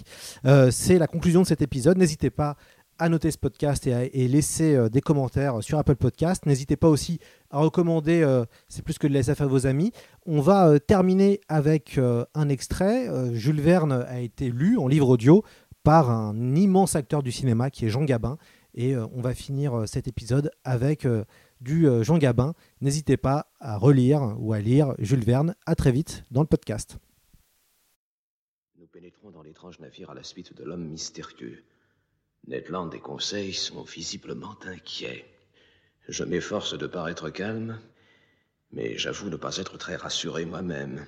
Euh, c'est la conclusion de cet épisode. N'hésitez pas à noter ce podcast et, à, laisser euh, des commentaires sur Apple Podcast. N'hésitez pas aussi à recommander, c'est plus que de l'SF à vos amis. On va terminer avec un extrait. Jules Verne a été lu en livre audio par un immense acteur du cinéma qui est Jean Gabin. Et euh, on va finir euh, cet épisode avec euh, du Jean Gabin. N'hésitez pas à relire ou à lire Jules Verne. À très vite dans le podcast. Nous pénétrons dans l'étrange navire à la suite de l'homme mystérieux. Ned Land et Conseil sont visiblement inquiets. Je m'efforce de paraître calme, mais j'avoue ne pas être très rassuré moi-même.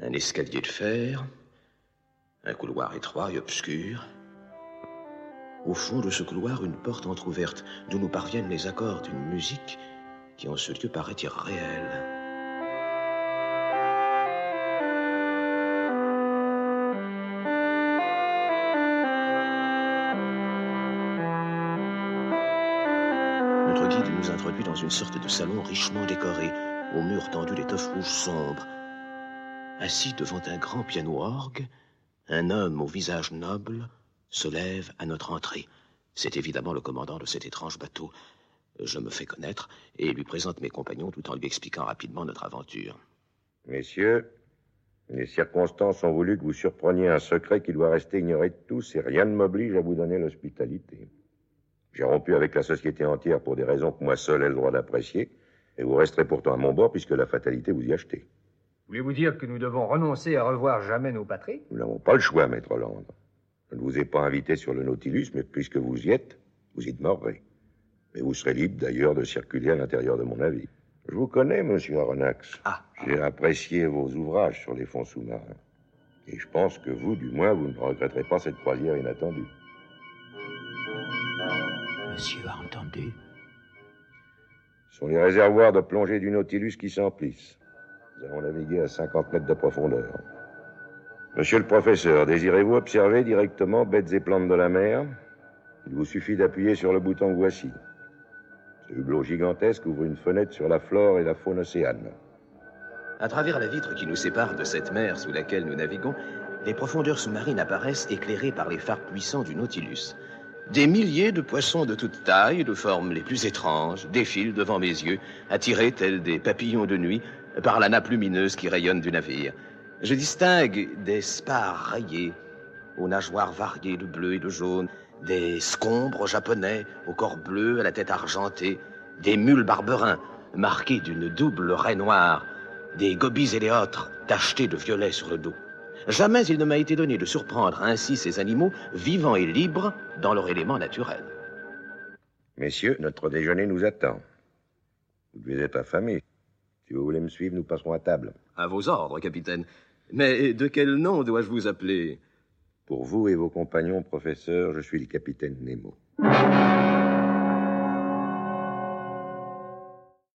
Un escalier de fer, un couloir étroit et obscur. Au fond de ce couloir, une porte entr'ouverte d'où nous parviennent les accords d'une musique qui en ce lieu paraît irréelle. Notre guide nous introduit dans une sorte de salon richement décoré, aux murs tendus d'étoffes rouges sombres. Assis devant un grand piano-orgue, un homme au visage noble se lève à notre entrée. C'est évidemment le commandant de cet étrange bateau. Je me fais connaître et lui présente mes compagnons tout en lui expliquant rapidement notre aventure. Messieurs, les circonstances ont voulu que vous surpreniez un secret qui doit rester ignoré de tous et rien ne m'oblige à vous donner l'hospitalité. J'ai rompu avec la société entière pour des raisons que moi seul ai le droit d'apprécier, et vous resterez pourtant à mon bord puisque la fatalité vous y achetez. Voulez-vous dire que nous devons renoncer à revoir jamais nos patries? Nous n'avons pas le choix, maître Land. Je ne vous ai pas invité sur le Nautilus, mais puisque vous y êtes, vous y demeurerez. Mais vous serez libre d'ailleurs de circuler à l'intérieur de mon navire. Je vous connais, monsieur Aronnax. Ah. J'ai apprécié vos ouvrages sur les fonds sous-marins. Et je pense que vous, du moins, vous ne regretterez pas cette croisière inattendue. Monsieur a entendu? Ce sont les réservoirs de plongée du Nautilus qui s'emplissent. Nous allons naviguer à 50 mètres de profondeur. Monsieur le professeur, désirez-vous observer directement bêtes et plantes de la mer? Il vous suffit d'appuyer sur le bouton voici. Ce hublot gigantesque ouvre une fenêtre sur la flore et la faune océane. À travers la vitre qui nous sépare de cette mer sous laquelle nous naviguons, les profondeurs sous-marines apparaissent éclairées par les phares puissants du Nautilus. Des milliers de poissons de toutes tailles de formes les plus étranges défilent devant mes yeux, attirés tels des papillons de nuit par la nappe lumineuse qui rayonne du navire. Je distingue des spars rayés, aux nageoires variées de bleu et de jaune, des scombres japonais au corps bleu à la tête argentée, des mules barberins marqués d'une double raie noire, des gobies éléotres tachetés de violet sur le dos. Jamais il ne m'a été donné de surprendre ainsi ces animaux vivants et libres dans leur élément naturel. Messieurs, notre déjeuner nous attend. Vous devez être affamés. Si vous voulez me suivre, nous passerons à table. À vos ordres, capitaine. Mais de quel nom dois-je vous appeler? Pour vous et vos compagnons, professeur, je suis le capitaine Nemo.